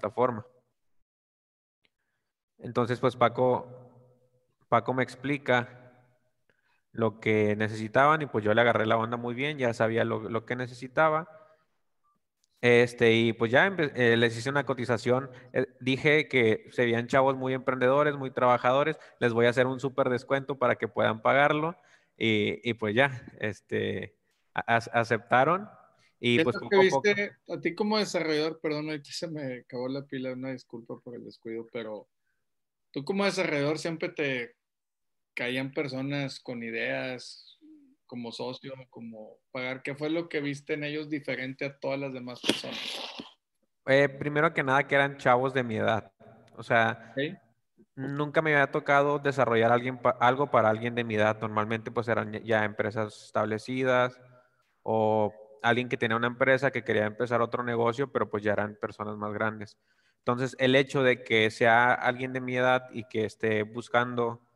plataforma. Entonces, pues Paco, Paco me explica lo que necesitaban y pues yo le agarré la onda muy bien, ya sabía lo, que necesitaba. Este, y pues ya eh, les hice una cotización. Eh, dije que serían chavos muy emprendedores, muy trabajadores. Les voy a hacer un súper descuento para que puedan pagarlo. Y, pues ya, este, aceptaron. Y pues poco, a, poco... a ti como desarrollador, perdón, aquí se me acabó la pila, una disculpa por el descuido, pero tú como desarrollador siempre te caían personas con ideas como socio, como pagar. ¿Qué fue lo que viste en ellos diferente a todas las demás personas? Eh, primero que nada, que eran chavos de mi edad. O sea, nunca me había tocado desarrollar alguien algo para alguien de mi edad. Normalmente, pues eran ya empresas establecidas o alguien que tenía una empresa que quería empezar otro negocio, pero pues ya eran personas más grandes. Entonces, el hecho de que sea alguien de mi edad y que esté buscando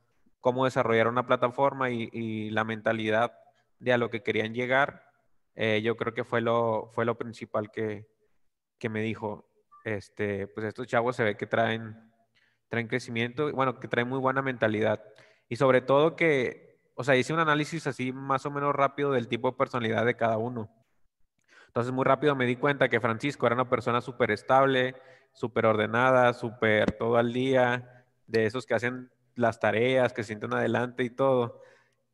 cómo desarrollar una plataforma y, la mentalidad de a lo que querían llegar, eh, yo creo que fue lo, fue lo principal que, que, me dijo, este, pues estos chavos se ve que traen, traen crecimiento, bueno, que traen muy buena mentalidad. Y sobre todo que, o sea, hice un análisis así más o menos rápido del tipo de personalidad de cada uno. Entonces muy rápido me di cuenta que Francisco era una persona súper estable, súper ordenada, súper todo al día, de esos que hacen las tareas, que sienten adelante y todo.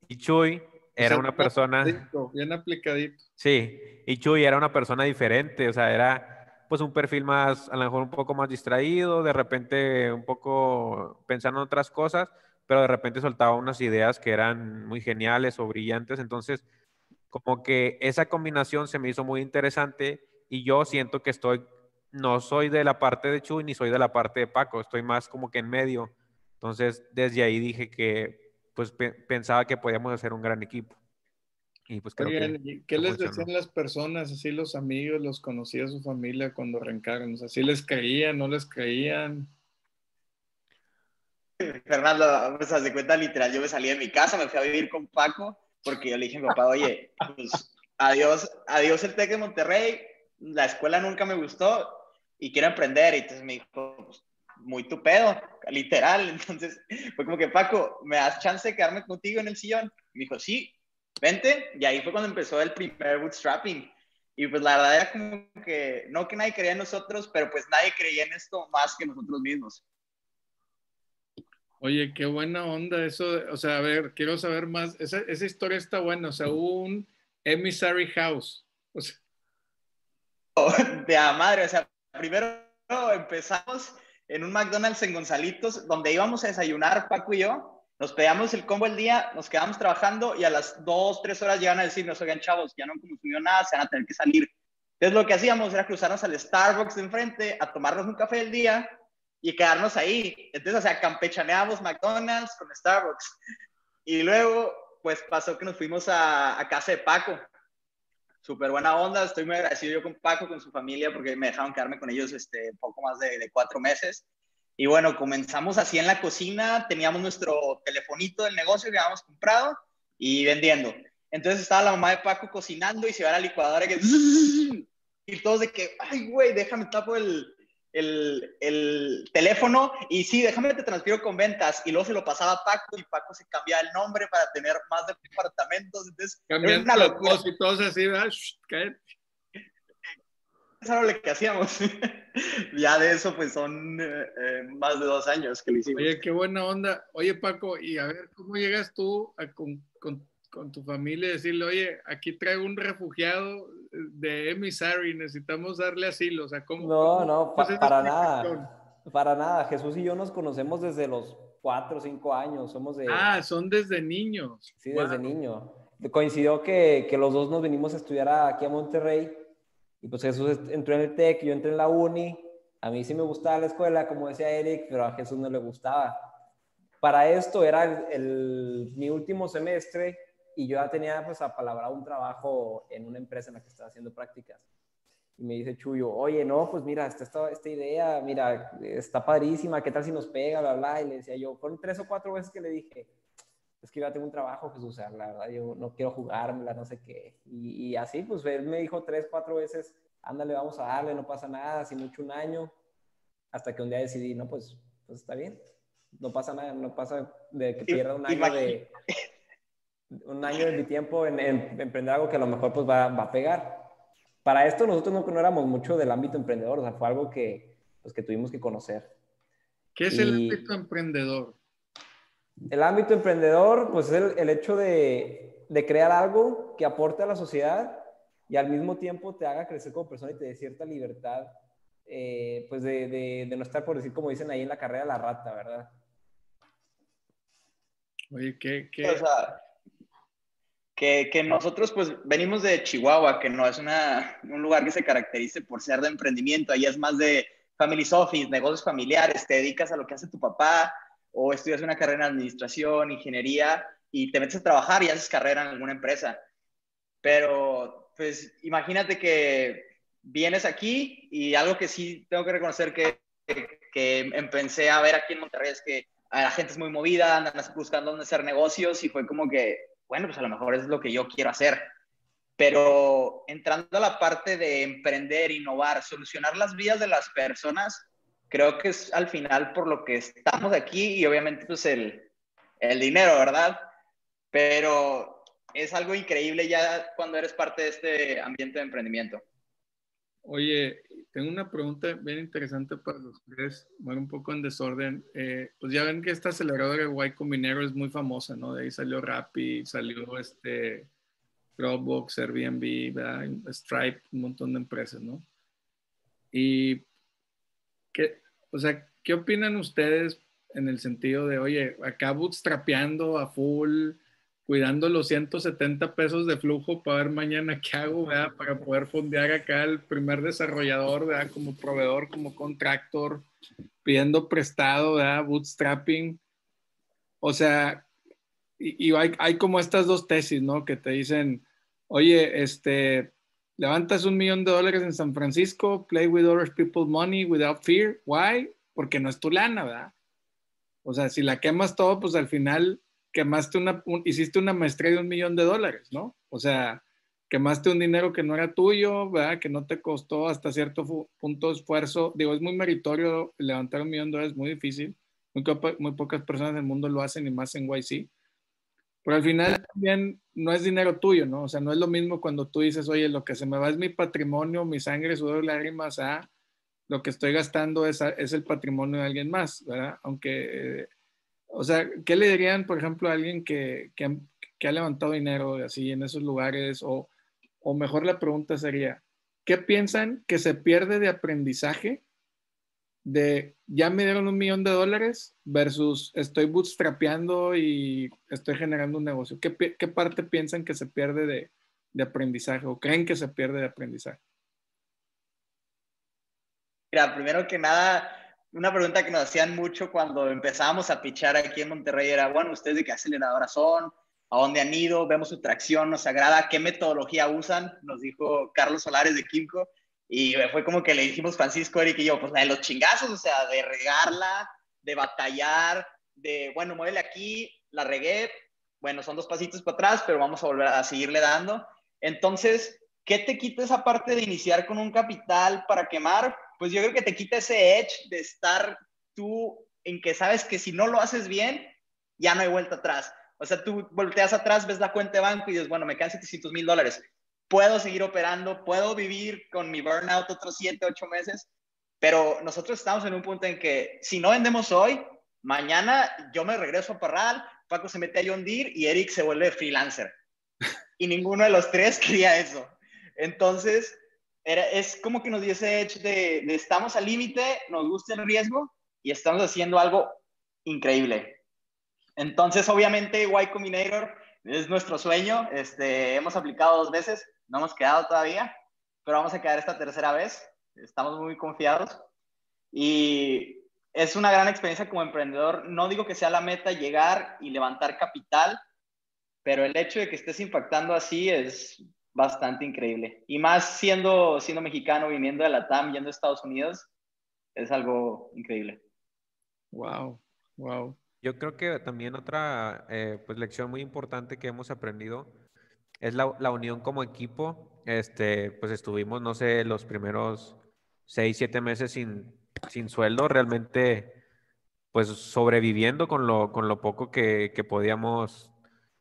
Y Chuy era una persona... Bien aplicadito. Sí, y Chuy era una persona diferente, o sea, era pues un perfil más, a lo mejor un poco más distraído, de repente un poco pensando en otras cosas, pero de repente soltaba unas ideas que eran muy geniales o brillantes, entonces como que esa combinación se me hizo muy interesante y yo siento que estoy, no soy de la parte de Chuy ni soy de la parte de Paco, estoy más como que en medio entonces, desde ahí dije que pues pensaba que podíamos hacer un gran equipo. Y pues creo ¿Qué les decían las personas, así los amigos, los conocidos, su familia cuando arrancaron? O sea, ¿sí les creían, no les creían? Fernando, pues haz de cuenta, literal, yo me salí de mi casa, me fui a vivir con Paco, porque yo le dije a mi papá, oye, pues adiós, adiós el TEC de Monterrey, la escuela nunca me gustó y quiero emprender. Y entonces me dijo, pues, muy tu pedo, literal. Entonces fue como que, Paco, ¿me das chance de quedarme contigo en el sillón? Me dijo, sí, vente. Y ahí fue cuando empezó el primer bootstrapping. Y pues la verdad era como que, no que nadie creía en nosotros, pero pues nadie creía en esto más que nosotros mismos. Oye, qué buena onda eso. O sea, a ver, quiero saber más. Esa, esa historia está buena. O sea, un emissary house. O sea. De a madre. O sea, primero empezamos en un McDonald's en Gonzalitos, donde íbamos a desayunar Paco y yo. Nos pedíamos el combo el día, nos quedamos trabajando y a las dos, tres horas llegan a decirnos, oigan, chavos, ya no han consumido nada, se van a tener que salir. Entonces lo que hacíamos era cruzarnos al Starbucks de enfrente a tomarnos un café del día y quedarnos ahí. Entonces, o sea, campechaneábamos McDonald's con Starbucks. Y luego, pues pasó que nos fuimos a, casa de Paco súper buena onda. Estoy muy agradecido yo con Paco, con su familia, porque me dejaron quedarme con ellos este, poco más de, cuatro meses. Y bueno, comenzamos así en la cocina, teníamos nuestro telefonito del negocio que habíamos comprado y vendiendo. Entonces estaba la mamá de Paco cocinando y se va a la licuadora. Y todos de que, ay, güey, déjame tapo el, el, el, teléfono y sí, déjame te transfiero con ventas. Y luego se lo pasaba a Paco y Paco se cambiaba el nombre para tener más departamentos. Entonces, Cambiando una locura. Y todos así, ¿verdad? Eso era lo que hacíamos. ya de eso, pues son eh, eh, más de dos años que lo hicimos. Oye, qué buena onda. Oye, Paco, y a ver, ¿cómo llegas tú con, con, con tu familia y decirle, oye, aquí traigo un refugiado de emissary, necesitamos darle asilo, o sea, ¿cómo? No, no, para nada, para nada. Jesús y yo nos conocemos desde los cuatro o cinco años, somos de... Ah, son desde niños. Sí, desde niño. Coincidió que, que, los dos nos venimos a estudiar aquí a Monterrey y pues Jesús entró en el TEC, yo entré en la uni. A mí sí me gustaba la escuela, como decía Eric, pero a Jesús no le gustaba. Para esto era el, mi último semestre y yo ya tenía pues apalabrado un trabajo en una empresa en la que estaba haciendo prácticas. Y me dice Chuyo, oye, no, pues mira, esta, esta idea, mira, está padrísima, ¿qué tal si nos pega, bla, bla? Y le decía yo, fueron tres o cuatro veces que le dije, es que yo ya tengo un trabajo, Jesús, o sea, la verdad, yo no quiero jugármela, no sé qué. Y, y, así, pues él me dijo tres, cuatro veces, ándale, vamos a darle, no pasa nada, así mucho un año. hasta que un día decidí, no, pues, pues está bien. No pasa nada, no pasa de que pierda un año de un año de mi tiempo en, emprender algo que a lo mejor pues va, va, a pegar. Para esto nosotros no, no éramos mucho del ámbito emprendedor, o sea, fue algo que, pues, que tuvimos que conocer. ¿Qué es el ámbito emprendedor? El ámbito emprendedor, pues es el, hecho de, de, crear algo que aporte a la sociedad y al mismo tiempo te haga crecer como persona y te dé cierta libertad, eh, pues de, de, no estar, por decir, como dicen ahí en la carrera, la rata, ¿verdad? Oye, ¿qué? qué? O sea, que, nosotros pues venimos de Chihuahua, que no es una, un lugar que se caracterice por ser de emprendimiento, ahí es más de family office, negocios familiares, te dedicas a lo que hace tu papá, o estudias una carrera en administración, ingeniería, y te metes a trabajar y haces carrera en alguna empresa. Pero, pues, imagínate que vienes aquí y algo que sí tengo que reconocer que, que, empecé a ver aquí en Monterrey es que la gente es muy movida, andan buscando dónde hacer negocios y fue como que, bueno, pues a lo mejor es lo que yo quiero hacer. Pero entrando a la parte de emprender, innovar, solucionar las vidas de las personas, creo que es al final por lo que estamos aquí y obviamente pues el, el dinero, ¿verdad? Pero es algo increíble ya cuando eres parte de este ambiente de emprendimiento. Oye, tengo una pregunta bien interesante para los tres, bueno, un poco en desorden. Eh, pues ya ven que esta aceleradora de Y Combinero es muy famosa, ¿no? De ahí salió Rappi, salió este Dropbox, Airbnb, Stripe, un montón de empresas, ¿no? Y ¿Qué, o sea, ¿qué opinan ustedes en el sentido de, oye, acá bootstrapeando a full, cuidando los 170 pesos de flujo para ver mañana qué hago, ¿verdad? Para poder fondear acá el primer desarrollador, ¿verdad? Como proveedor, como contractor, pidiendo prestado, ¿verdad? Bootstrapping. O sea, y, y hay, hay como estas dos tesis, ¿no? Que te dicen, oye, este, levantas un millón de dólares en San Francisco, play with other people's money without fear. Why? Porque no es tu lana, ¿verdad? O sea, si la quemas todo, pues al final quemaste una, hiciste una maestría de un millón de dólares, ¿no? O sea, quemaste un dinero que no era tuyo, ¿verdad? Que no te costó hasta cierto punto de esfuerzo. Digo, es muy meritorio levantar un millón de dólares, es muy difícil. Muy, muy pocas personas en el mundo lo hacen y más en YC. Pero al final también no es dinero tuyo, ¿no? O sea, no es lo mismo cuando tú dices, oye, lo que se me va es mi patrimonio, mi sangre, sudor, lágrimas, a lo que estoy gastando es, es el patrimonio de alguien más, ¿verdad? Aunque, o sea, ¿qué le dirían, por ejemplo, a alguien que, que, que ha levantado dinero así en esos lugares? O, o mejor la pregunta sería, ¿qué piensan que se pierde de aprendizaje de ya me dieron un millón de dólares versus estoy bootstrapeando y estoy generando un negocio? ¿Qué, qué parte piensan que se pierde de, de, aprendizaje o creen que se pierde de aprendizaje? Mira, primero que nada, una pregunta que nos hacían mucho cuando empezábamos a pichar aquí en Monterrey era, bueno, ¿ustedes de qué aceleradora son? ¿A dónde han ido? Vemos su tracción, nos agrada, ¿qué metodología usan? Nos dijo Carlos Solares de Kimco. Y fue como que le dijimos Francisco, Eric y yo, pues la de los chingazos, o sea, de regarla, de batallar, de, bueno, muévele aquí, la regué, bueno, son dos pasitos para atrás, pero vamos a volver a seguirle dando. Entonces, ¿qué te quita esa parte de iniciar con un capital para quemar? Pues yo creo que te quita ese edge de estar tú en que sabes que si no lo haces bien, ya no hay vuelta atrás. O sea, tú volteas atrás, ves la cuenta de banco y dices, bueno, me quedan 700 mil dólares puedo seguir operando, puedo vivir con mi burnout otros 7, 8 meses, pero nosotros estamos en un punto en que si no vendemos hoy, mañana yo me regreso a Parral, Paco se mete a John Deere y Eric se vuelve freelancer. Y ninguno de los tres quería eso. Entonces, es como que nos dio ese de, de estamos al límite, nos gusta el riesgo y estamos haciendo algo increíble. Entonces, obviamente, Y Combinator es nuestro sueño. Este, hemos aplicado dos veces, no hemos quedado todavía, pero vamos a quedar esta tercera vez. Estamos muy confiados. Y es una gran experiencia como emprendedor. No digo que sea la meta llegar y levantar capital, pero el hecho de que estés impactando así es bastante increíble. Y más siendo, siendo mexicano, viniendo de la TAM, yendo a Estados Unidos, es algo increíble. Wow, wow. Yo creo que también otra eh, pues, lección muy importante que hemos aprendido es la, la, unión como equipo. Este, pues estuvimos, no sé, los primeros seis, siete meses sin, sin sueldo, realmente pues sobreviviendo con lo, con lo poco que, que podíamos,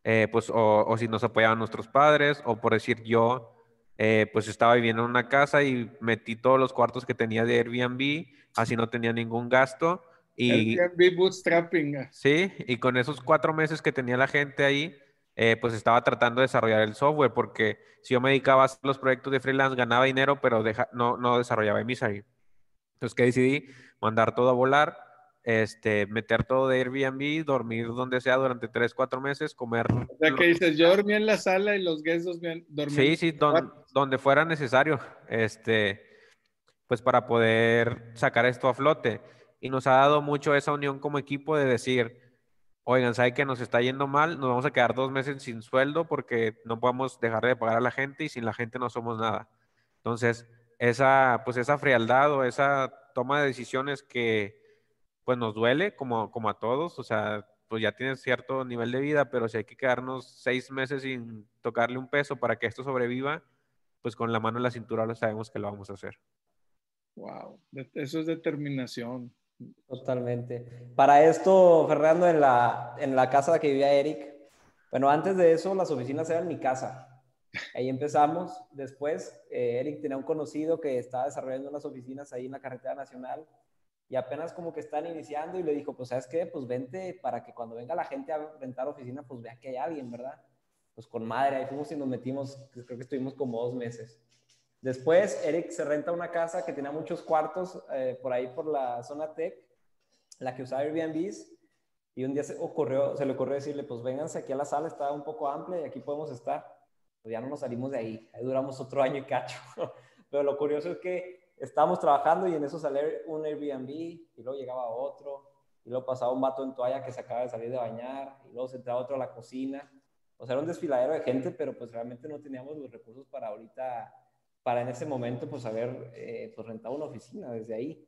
eh, pues o, o, si nos apoyaban nuestros padres, o por decir yo, eh, pues estaba viviendo en una casa y metí todos los cuartos que tenía de Airbnb, así no tenía ningún gasto. Y, Airbnb bootstrapping. Sí, y con esos cuatro meses que tenía la gente ahí, eh, pues estaba tratando de desarrollar el software, porque si yo me dedicaba a los proyectos de freelance, ganaba dinero, pero no, no desarrollaba Emisary. Entonces, que decidí? Mandar todo a volar, este, meter todo de Airbnb, dormir donde sea durante tres, cuatro meses, comer. O sea, que dices, yo dormí en la sala y los guests dormían. Sí, sí, donde fuera necesario, este, pues para poder sacar esto a flote. Y nos ha dado mucho esa unión como equipo de decir, oigan, ¿sabe que nos está yendo mal? Nos vamos a quedar dos meses sin sueldo porque no podemos dejar de pagar a la gente y sin la gente no somos nada. Entonces, esa, pues esa frialdad o esa toma de decisiones que pues nos duele como, como a todos, o sea, pues ya tienes cierto nivel de vida, pero si hay que quedarnos seis meses sin tocarle un peso para que esto sobreviva, pues con la mano en la cintura lo sabemos que lo vamos a hacer. Wow, eso es determinación. Totalmente. Para esto, Fernando, en la, en la casa que vivía Eric, bueno, antes de eso las oficinas eran mi casa. Ahí empezamos. Después, eh, Eric tenía un conocido que estaba desarrollando unas oficinas ahí en la carretera nacional y apenas como que están iniciando y le dijo, pues, ¿sabes qué? Pues vente para que cuando venga la gente a rentar oficina, pues vea que hay alguien, ¿verdad? Pues con madre, ahí fuimos y nos metimos, creo que estuvimos como dos meses. Después, Eric se renta una casa que tenía muchos cuartos eh, por ahí por la zona tech, la que usaba Airbnbs, y un día se, ocurrió, se le ocurrió decirle, pues vénganse aquí a la sala, está un poco amplia y aquí podemos estar. Pues ya no nos salimos de ahí, ahí duramos otro año y cacho. Pero lo curioso es que estábamos trabajando y en eso salió un Airbnb y luego llegaba otro y luego pasaba un vato en toalla que se acaba de salir de bañar y luego se entraba otro a la cocina. O sea, era un desfiladero de gente, pero pues realmente no teníamos los recursos para ahorita para en ese momento pues haber eh, pues rentado una oficina desde ahí.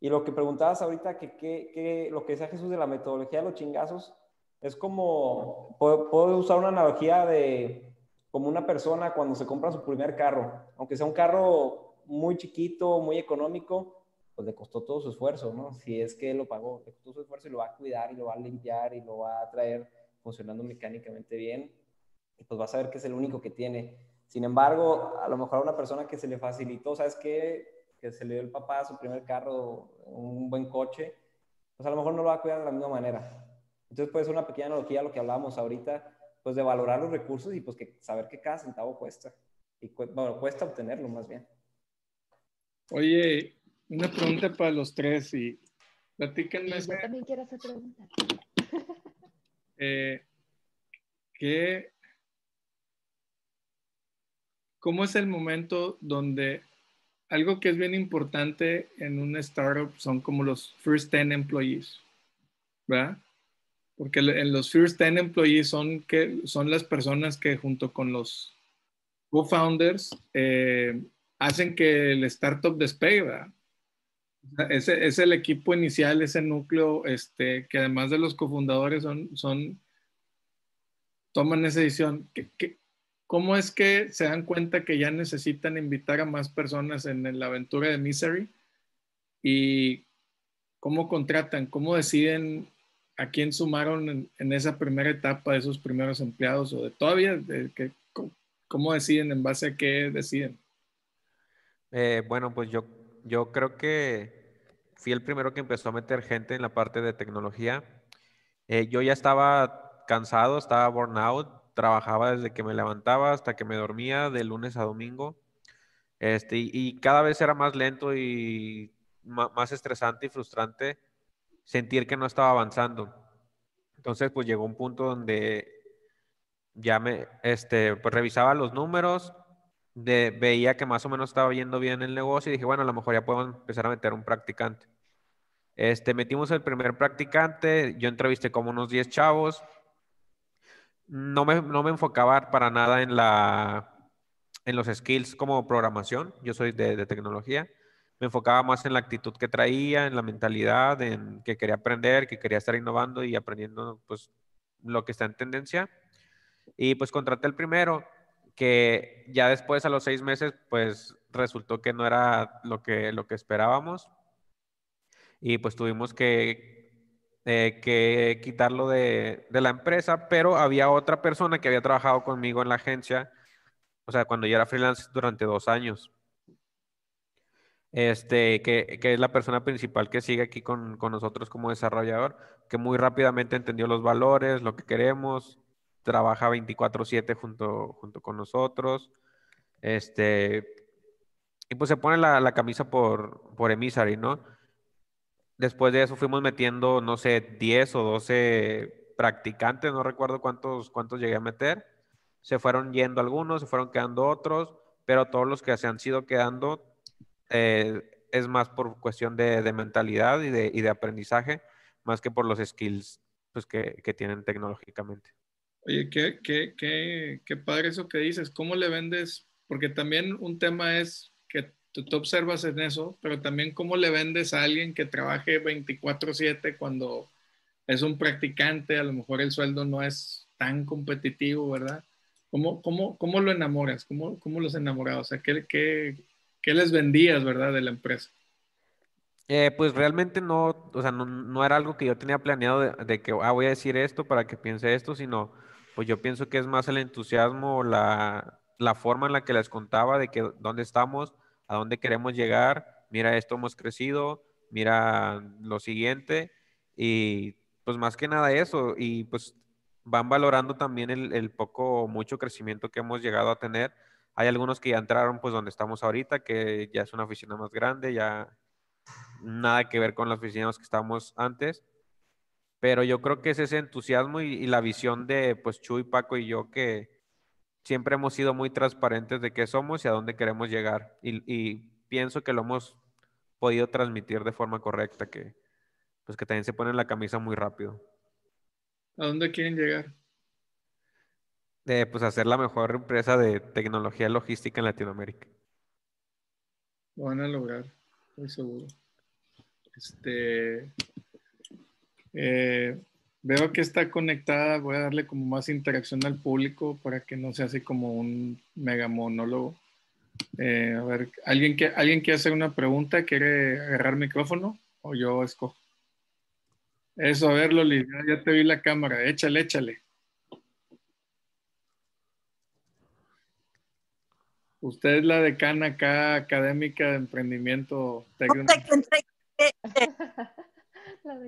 Y lo que preguntabas ahorita, que, que, lo que decía Jesús de la metodología de los chingazos, es como, puedo, usar una analogía de como una persona cuando se compra su primer carro, aunque sea un carro muy chiquito, muy económico, pues le costó todo su esfuerzo, ¿no? Si es que lo pagó, le costó su esfuerzo y lo va a cuidar y lo va a limpiar y lo va a traer funcionando mecánicamente bien, y pues va a saber que es el único que tiene. Sin embargo, a lo mejor a una persona que se le facilitó, ¿sabes qué? Que se le dio el papá su primer carro, un buen coche, pues a lo mejor no lo va a cuidar de la misma manera. Entonces puede ser una pequeña analogía a lo que hablábamos ahorita, pues de valorar los recursos y pues que saber que cada centavo cuesta. Y bueno, cuesta obtenerlo más bien. Oye, una pregunta para los tres y platíquenme. Yo también quiero hacer preguntas. Eh, ¿Qué ¿Cómo es el momento donde algo que es bien importante en una startup son como los first 10 employees, ¿verdad? Porque en los first 10 employees son, que, son las personas que junto con los co-founders eh, hacen que el startup despegue, ¿verdad? Ese es el equipo inicial, ese núcleo, este, que además de los cofundadores son, son, toman esa decisión. ¿Qué, qué, ¿Cómo es que se dan cuenta que ya necesitan invitar a más personas en, la aventura de Misery? ¿Y cómo contratan? ¿Cómo deciden a quién sumaron en, esa primera etapa de esos primeros empleados? ¿O de todavía? que, ¿Cómo deciden? ¿En base a qué deciden? Eh, bueno, pues yo, yo creo que fui el primero que empezó a meter gente en la parte de tecnología. Eh, yo ya estaba cansado, estaba burnout trabajaba desde que me levantaba hasta que me dormía de lunes a domingo. Este, y, cada vez era más lento y más estresante y frustrante sentir que no estaba avanzando. Entonces, pues llegó un punto donde ya me, este, pues revisaba los números, de, veía que más o menos estaba yendo bien el negocio y dije, bueno, a lo mejor ya puedo empezar a meter un practicante. Este, metimos el primer practicante, yo entrevisté como unos 10 chavos, no me, no me enfocaba para nada en, la, en los skills como programación, yo soy de, tecnología, me enfocaba más en la actitud que traía, en la mentalidad, en que quería aprender, que quería estar innovando y aprendiendo pues lo que está en tendencia. Y pues contraté el primero, que ya después a los seis meses pues resultó que no era lo que, lo que esperábamos. y pues tuvimos que, eh, que quitarlo de, de, la empresa, pero había otra persona que había trabajado conmigo en la agencia, o sea, cuando yo era freelance durante dos años. Este, que, que es la persona principal que sigue aquí con, con nosotros como desarrollador, que muy rápidamente entendió los valores, lo que queremos, trabaja 24/7 junto, junto con nosotros. Este, y pues se pone la, la camisa por, por Emisary, ¿no? Después de eso fuimos metiendo, no sé, 10 o 12 practicantes, no recuerdo cuántos, cuántos llegué a meter. Se fueron yendo algunos, se fueron quedando otros, pero todos los que se han sido quedando eh, es más por cuestión de, de mentalidad y de, y de, aprendizaje, más que por los skills pues, que, que tienen tecnológicamente. Oye, qué, qué, qué, qué padre eso que dices. ¿Cómo le vendes? Porque también un tema es que tú te observas en eso, pero también cómo le vendes a alguien que trabaje 24/7 cuando es un practicante, a lo mejor el sueldo no es tan competitivo, ¿verdad? ¿Cómo, cómo, cómo lo enamoras? ¿Cómo, cómo los enamoras? O sea, ¿qué, qué, qué les vendías, verdad, de la empresa? Eh, pues realmente no, o sea, no, no, era algo que yo tenía planeado de, de, que ah, voy a decir esto para que piense esto, sino pues yo pienso que es más el entusiasmo, la, la forma en la que les contaba de que dónde estamos, a dónde queremos llegar, mira esto hemos crecido, mira lo siguiente y pues más que nada eso y pues van valorando también el, poco o mucho crecimiento que hemos llegado a tener. Hay algunos que ya entraron pues donde estamos ahorita, que ya es una oficina más grande, ya nada que ver con las oficinas que estábamos antes. Pero yo creo que es ese entusiasmo y, y la visión de pues Chuy, Paco y yo que, siempre hemos sido muy transparentes de qué somos y a dónde queremos llegar. Y, y, pienso que lo hemos podido transmitir de forma correcta, que pues que también se pone la camisa muy rápido. ¿A dónde quieren llegar? Eh, pues hacer la mejor empresa de tecnología logística en Latinoamérica. Lo van a lograr, estoy seguro. Este, eh, Veo que está conectada, voy a darle como más interacción al público para que no sea así como un mega monólogo. Eh, a ver, ¿alguien, que, ¿alguien quiere hacer una pregunta? ¿Quiere agarrar micrófono? ¿O yo escojo? Eso, a ver, Loli, ya, ya te vi la cámara. Échale, échale. Usted es la decana acá, académica de emprendimiento técnico.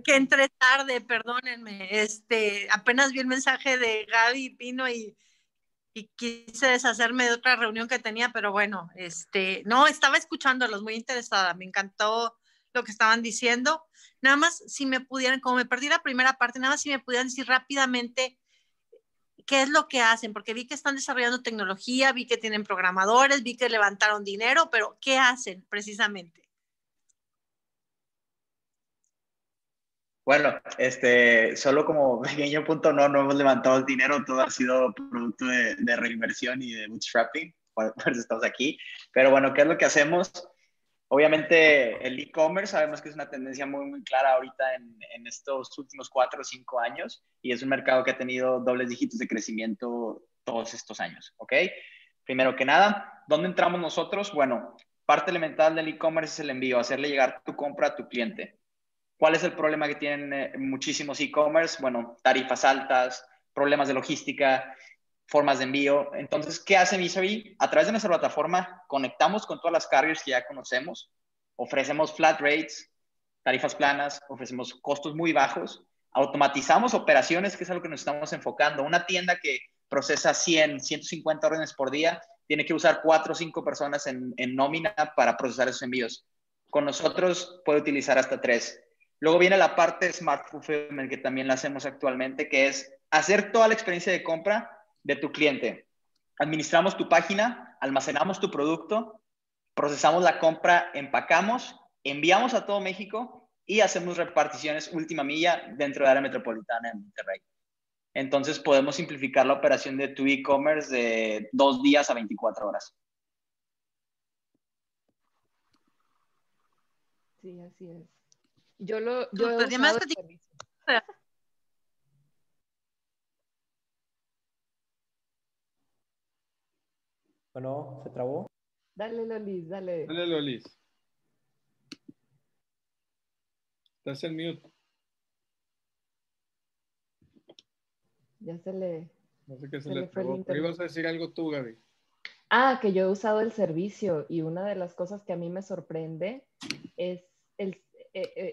Que entré tarde, perdónenme. Este, apenas vi el mensaje de Gaby Pino y, y, quise deshacerme de otra reunión que tenía, pero bueno, este, no, estaba escuchándolos, muy interesada, me encantó lo que estaban diciendo. Nada más, si me pudieran, como me perdí la primera parte, nada más si me pudieran decir rápidamente qué es lo que hacen, porque vi que están desarrollando tecnología, vi que tienen programadores, vi que levantaron dinero, pero ¿qué hacen precisamente? Bueno, este, solo como pequeño punto, no, no hemos levantado el dinero, todo ha sido producto de, reinversión y de bootstrapping, por, eso estamos aquí. Pero bueno, ¿qué es lo que hacemos? Obviamente el e-commerce sabemos que es una tendencia muy, muy clara ahorita en, en, estos últimos cuatro o cinco años y es un mercado que ha tenido dobles dígitos de crecimiento todos estos años, ¿ok? Primero que nada, ¿dónde entramos nosotros? Bueno, parte elemental del e-commerce es el envío, hacerle llegar tu compra a tu cliente. ¿Cuál es el problema que tienen eh, muchísimos e-commerce? Bueno, tarifas altas, problemas de logística, formas de envío. Entonces, ¿qué hace Misery? A través de nuestra plataforma conectamos con todas las carriers que ya conocemos, ofrecemos flat rates, tarifas planas, ofrecemos costos muy bajos, automatizamos operaciones, que es algo que nos estamos enfocando. Una tienda que procesa 100, 150 órdenes por día, tiene que usar 4 o 5 personas en, en nómina para procesar esos envíos. Con nosotros puede utilizar hasta 3. Luego viene la parte Smart Fulfillment, que también la hacemos actualmente, que es hacer toda la experiencia de compra de tu cliente. Administramos tu página, almacenamos tu producto, procesamos la compra, empacamos, enviamos a todo México y hacemos reparticiones última milla dentro de la área metropolitana de Monterrey. Entonces podemos simplificar la operación de tu e-commerce de dos días a 24 horas. Sí, así es. Yo lo. Yo he usado Bueno, ¿se trabó? Dale, Lolis, dale. Dale, Lolis. Estás en mute. Ya se le. No sé qué se, le, le Pero ibas a decir algo tú, Gaby. Ah, que yo he usado el servicio y una de las cosas que a mí me sorprende es el,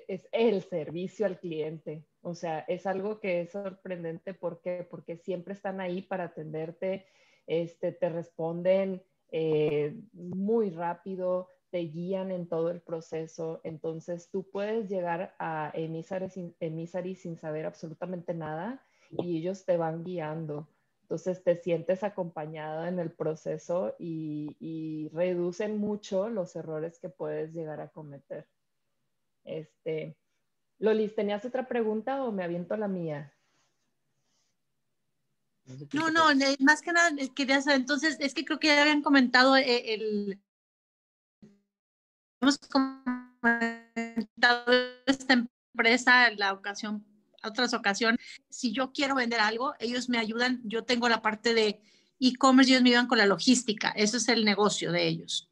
es el servicio al cliente. O sea, es algo que es sorprendente porque, porque siempre están ahí para atenderte, este, te responden eh, muy rápido, te guían en todo el proceso. Entonces, tú puedes llegar a Emisari sin saber absolutamente nada y ellos te van guiando. Entonces te sientes acompañada en el proceso y, reducen mucho los errores que puedes llegar a cometer. Este, Lolis, ¿tenías otra pregunta o me aviento la mía? No, no, más que nada quería saber, entonces es que creo que ya habían comentado eh, el, hemos comentado esta empresa, la ocasión otras ocasiones, si yo quiero vender algo, ellos me ayudan, yo tengo la parte de e-commerce, ellos me ayudan con la logística, eso es el negocio de ellos.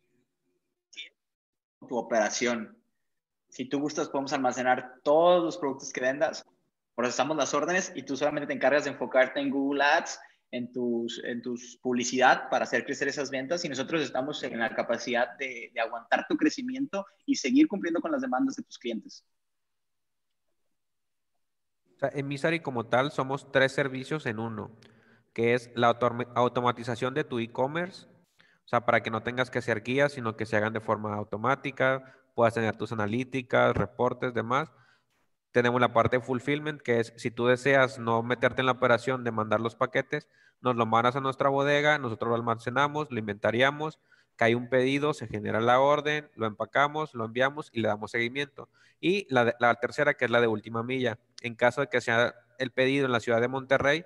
Tu operación. Si tú gustas, podemos almacenar todos los productos que vendas, procesamos las órdenes y tú solamente te encargas de enfocarte en Google Ads, en tus, en tus publicidad para hacer crecer esas ventas y nosotros estamos en la capacidad de, de aguantar tu crecimiento y seguir cumpliendo con las demandas de tus clientes. En Misari como tal somos tres servicios en uno, que es la automatización de tu e-commerce, o sea, para que no tengas que hacer guías, sino que se hagan de forma automática, puedas tener tus analíticas, reportes, demás. Tenemos la parte de fulfillment, que es si tú deseas no meterte en la operación de mandar los paquetes, nos lo mandas a nuestra bodega, nosotros lo almacenamos, lo inventariamos, cae un pedido, se genera la orden, lo empacamos, lo enviamos y le damos seguimiento. Y la, la tercera, que es la de última milla, en caso de que sea el pedido en la ciudad de Monterrey,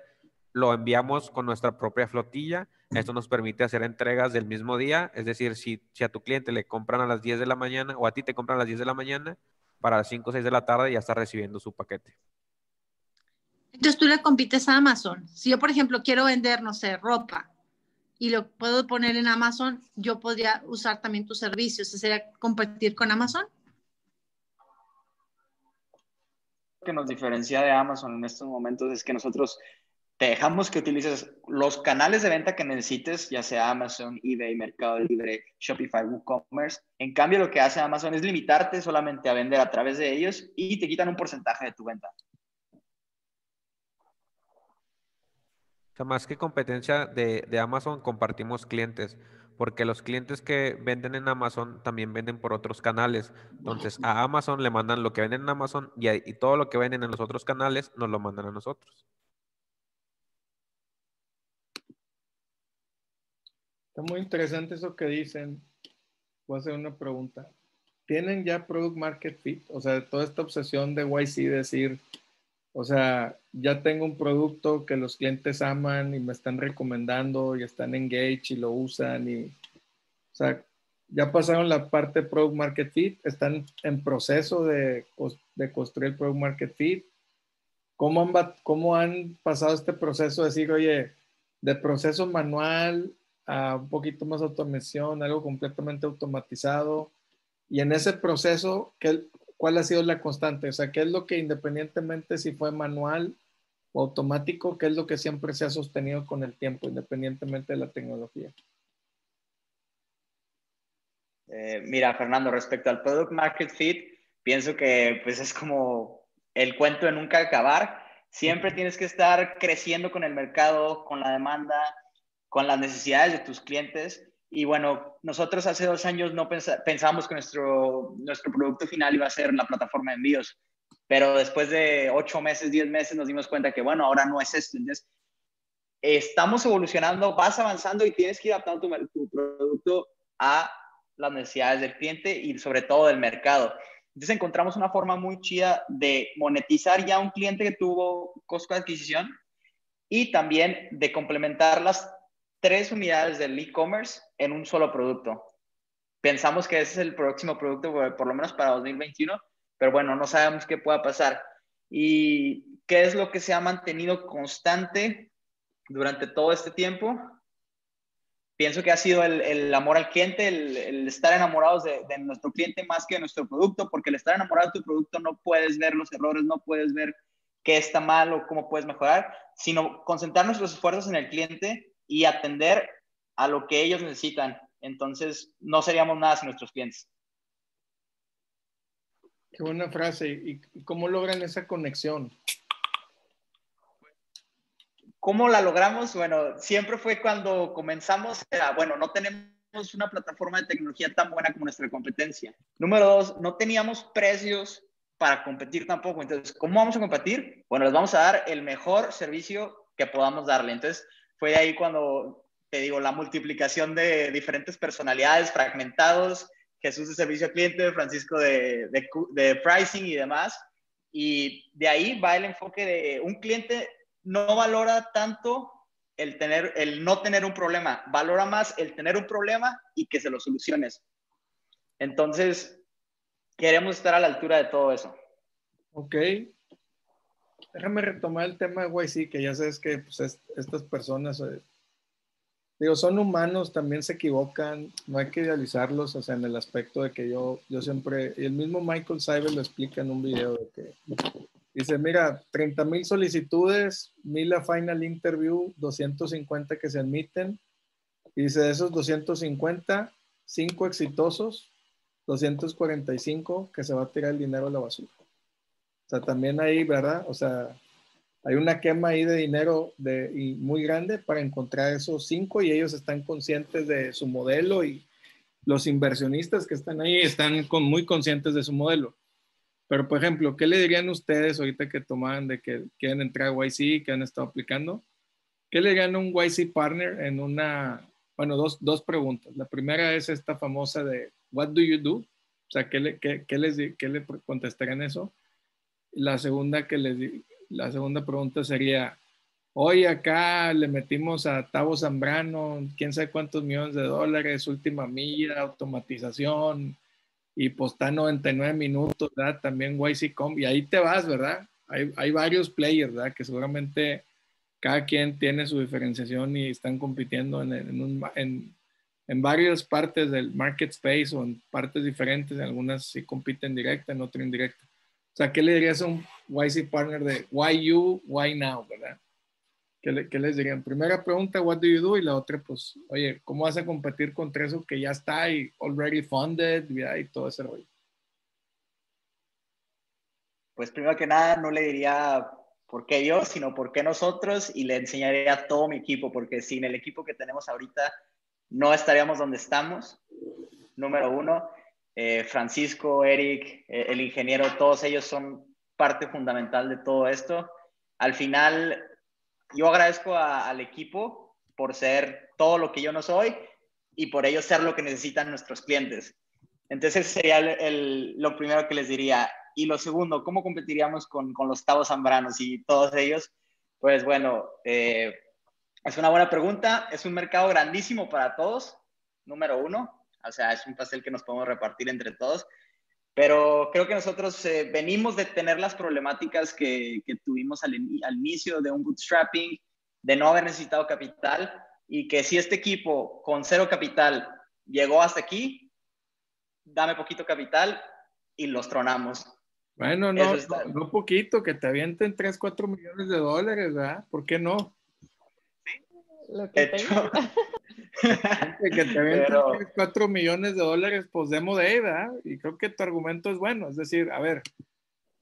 lo enviamos con nuestra propia flotilla. Esto nos permite hacer entregas del mismo día, es decir, si, si, a tu cliente le compran a las 10 de la mañana o a ti te compran a las 10 de la mañana, para las 5 o 6 de la tarde ya está recibiendo su paquete. Entonces tú le compites a Amazon. Si yo, por ejemplo, quiero vender, no sé, ropa y lo puedo poner en Amazon, yo podría usar también tus servicios. ¿Sería competir con Amazon? que nos diferencia de Amazon en estos momentos es que nosotros te dejamos que utilices los canales de venta que necesites, ya sea Amazon, eBay, Mercado Libre, Shopify, WooCommerce. En cambio, lo que hace Amazon es limitarte solamente a vender a través de ellos y te quitan un porcentaje de tu venta. O más que competencia de, de Amazon, compartimos clientes porque los clientes que venden en Amazon también venden por otros canales. Entonces, a Amazon le mandan lo que venden en Amazon y, todo lo que venden en los otros canales nos lo mandan a nosotros. Está muy interesante eso que dicen. Voy a hacer una pregunta. ¿Tienen ya Product Market Fit? O sea, toda esta obsesión de YC decir, o sea, ya tengo un producto que los clientes aman y me están recomendando y están engaged y lo usan y, o sea, ya pasaron la parte Product Market Fit, están en proceso de, de construir el Product Market Fit. ¿Cómo han, ¿Cómo han pasado este proceso de decir, oye, de proceso manual a un poquito más automación, algo completamente automatizado? Y en ese proceso, ¿qué, ¿cuál ha sido la constante? O sea, ¿qué es lo que independientemente si fue manual o automático, qué es lo que siempre se ha sostenido con el tiempo, independientemente de la tecnología? Eh, mira, Fernando, respecto al Product Market Fit, pienso que pues es como el cuento de nunca acabar. Siempre tienes que estar creciendo con el mercado, con la demanda, con las necesidades de tus clientes y bueno, nosotros hace dos años no pensábamos que nuestro, nuestro producto final iba a ser la plataforma de envíos, pero después de ocho meses, diez meses nos dimos cuenta que, bueno, ahora no es esto. Entonces, estamos evolucionando, vas avanzando y tienes que ir adaptando tu, producto a las necesidades del cliente y sobre todo del mercado. Entonces encontramos una forma muy chida de monetizar ya un cliente que tuvo costo de adquisición y también de complementar las tres unidades del e-commerce en un solo producto. Pensamos que ese es el próximo producto, por lo menos para 2021, pero bueno, no sabemos qué pueda pasar. ¿Y qué es lo que se ha mantenido constante durante todo este tiempo? pienso que ha sido el, amor al cliente, el, estar enamorados de, nuestro cliente más que de nuestro producto, porque el estar enamorado de tu producto no puedes ver los errores, no puedes ver qué está mal o cómo puedes mejorar, sino concentrar nuestros esfuerzos en el cliente y atender a lo que ellos necesitan. Entonces, no seríamos nada sin nuestros clientes. Qué buena frase. ¿Y cómo logran esa conexión? ¿Cómo la logramos? Bueno, siempre fue cuando comenzamos, bueno, no tenemos una plataforma de tecnología tan buena como nuestra competencia. Número dos, no teníamos precios para competir tampoco. Entonces, ¿cómo vamos a competir? Bueno, les vamos a dar el mejor servicio que podamos darle. Entonces, fue ahí cuando, te digo, la multiplicación de diferentes personalidades, fragmentados, Jesús de servicio al cliente, Francisco de, de, de pricing y demás. Y de ahí va el enfoque de un cliente no valora tanto el, tener, el no tener un problema, valora más el tener un problema y que se lo soluciones. Entonces, queremos estar a la altura de todo eso. Ok. Déjame retomar el tema de YC, que ya sabes que pues, estas personas, eh, digo, son humanos, también se equivocan, no hay que idealizarlos, o sea, en el aspecto de que yo, yo siempre, y el mismo Michael Seibel lo explica en un video de que Dice, mira, 30 mil solicitudes, mil a final interview, 250 que se admiten. Y dice, de esos 250, 5 exitosos, 245 que se va a tirar el dinero a la basura. O sea, también ahí, ¿verdad? O sea, hay una quema ahí de dinero de, muy grande para encontrar esos 5 y ellos están conscientes de su modelo y los inversionistas que están ahí están con, muy conscientes de su modelo. Pero, por ejemplo, ¿qué le dirían ustedes ahorita que toman de que quieren entrar a YC, que han estado aplicando? ¿Qué le dirían a un YC partner en una, bueno, dos, dos preguntas. La primera es esta famosa de, ¿What do you do? O sea, ¿qué le, qué, qué les, qué le contestarían eso? La segunda, que les, la segunda pregunta sería, hoy acá le metimos a Tavo Zambrano, quién sabe cuántos millones de dólares, última milla, automatización, y pues está 99 minutos, ¿verdad? También YCCom, y ahí te vas, ¿verdad? Hay, hay, varios players, ¿verdad? Que seguramente cada quien tiene su diferenciación y están compitiendo en, en, en, varias partes del market space o en partes diferentes, en algunas sí compiten directa, en otras indirecta. Sea, ¿qué le dirías a un YC partner de why you, why now, ¿verdad? ¿Qué, les dirían? Primera pregunta, what do you do? Y la otra, pues, oye, ¿cómo vas a competir contra eso que ya está y already funded y todo ese rollo? Pues primero que nada, no le diría por qué yo, sino por qué nosotros y le enseñaría a todo mi equipo, porque sin el equipo que tenemos ahorita no estaríamos donde estamos. Número uno, eh, Francisco, Eric, eh, el ingeniero, todos ellos son parte fundamental de todo esto. Al final, yo agradezco al equipo por ser todo lo que yo no soy y por ello ser lo que necesitan nuestros clientes. Entonces, sería lo primero que les diría. Y lo segundo, ¿cómo competiríamos con, los Tavos Zambranos y todos ellos? Pues bueno, eh, es una buena pregunta. Es un mercado grandísimo para todos, número uno. O sea, es un pastel que nos podemos repartir entre todos. Pero creo que nosotros eh, venimos de tener las problemáticas que, que tuvimos al, al, inicio de un bootstrapping, de no haber necesitado capital y que si este equipo con cero capital llegó hasta aquí, dame poquito capital y los tronamos. Bueno, no, no, poquito, que te avienten 3, 4 millones de dólares, ¿verdad? ¿Por qué no? Lo que tengo. que te Pero... 4 millones de dólares, pues demo de ¿verdad? Y creo que tu argumento es bueno. Es decir, a ver,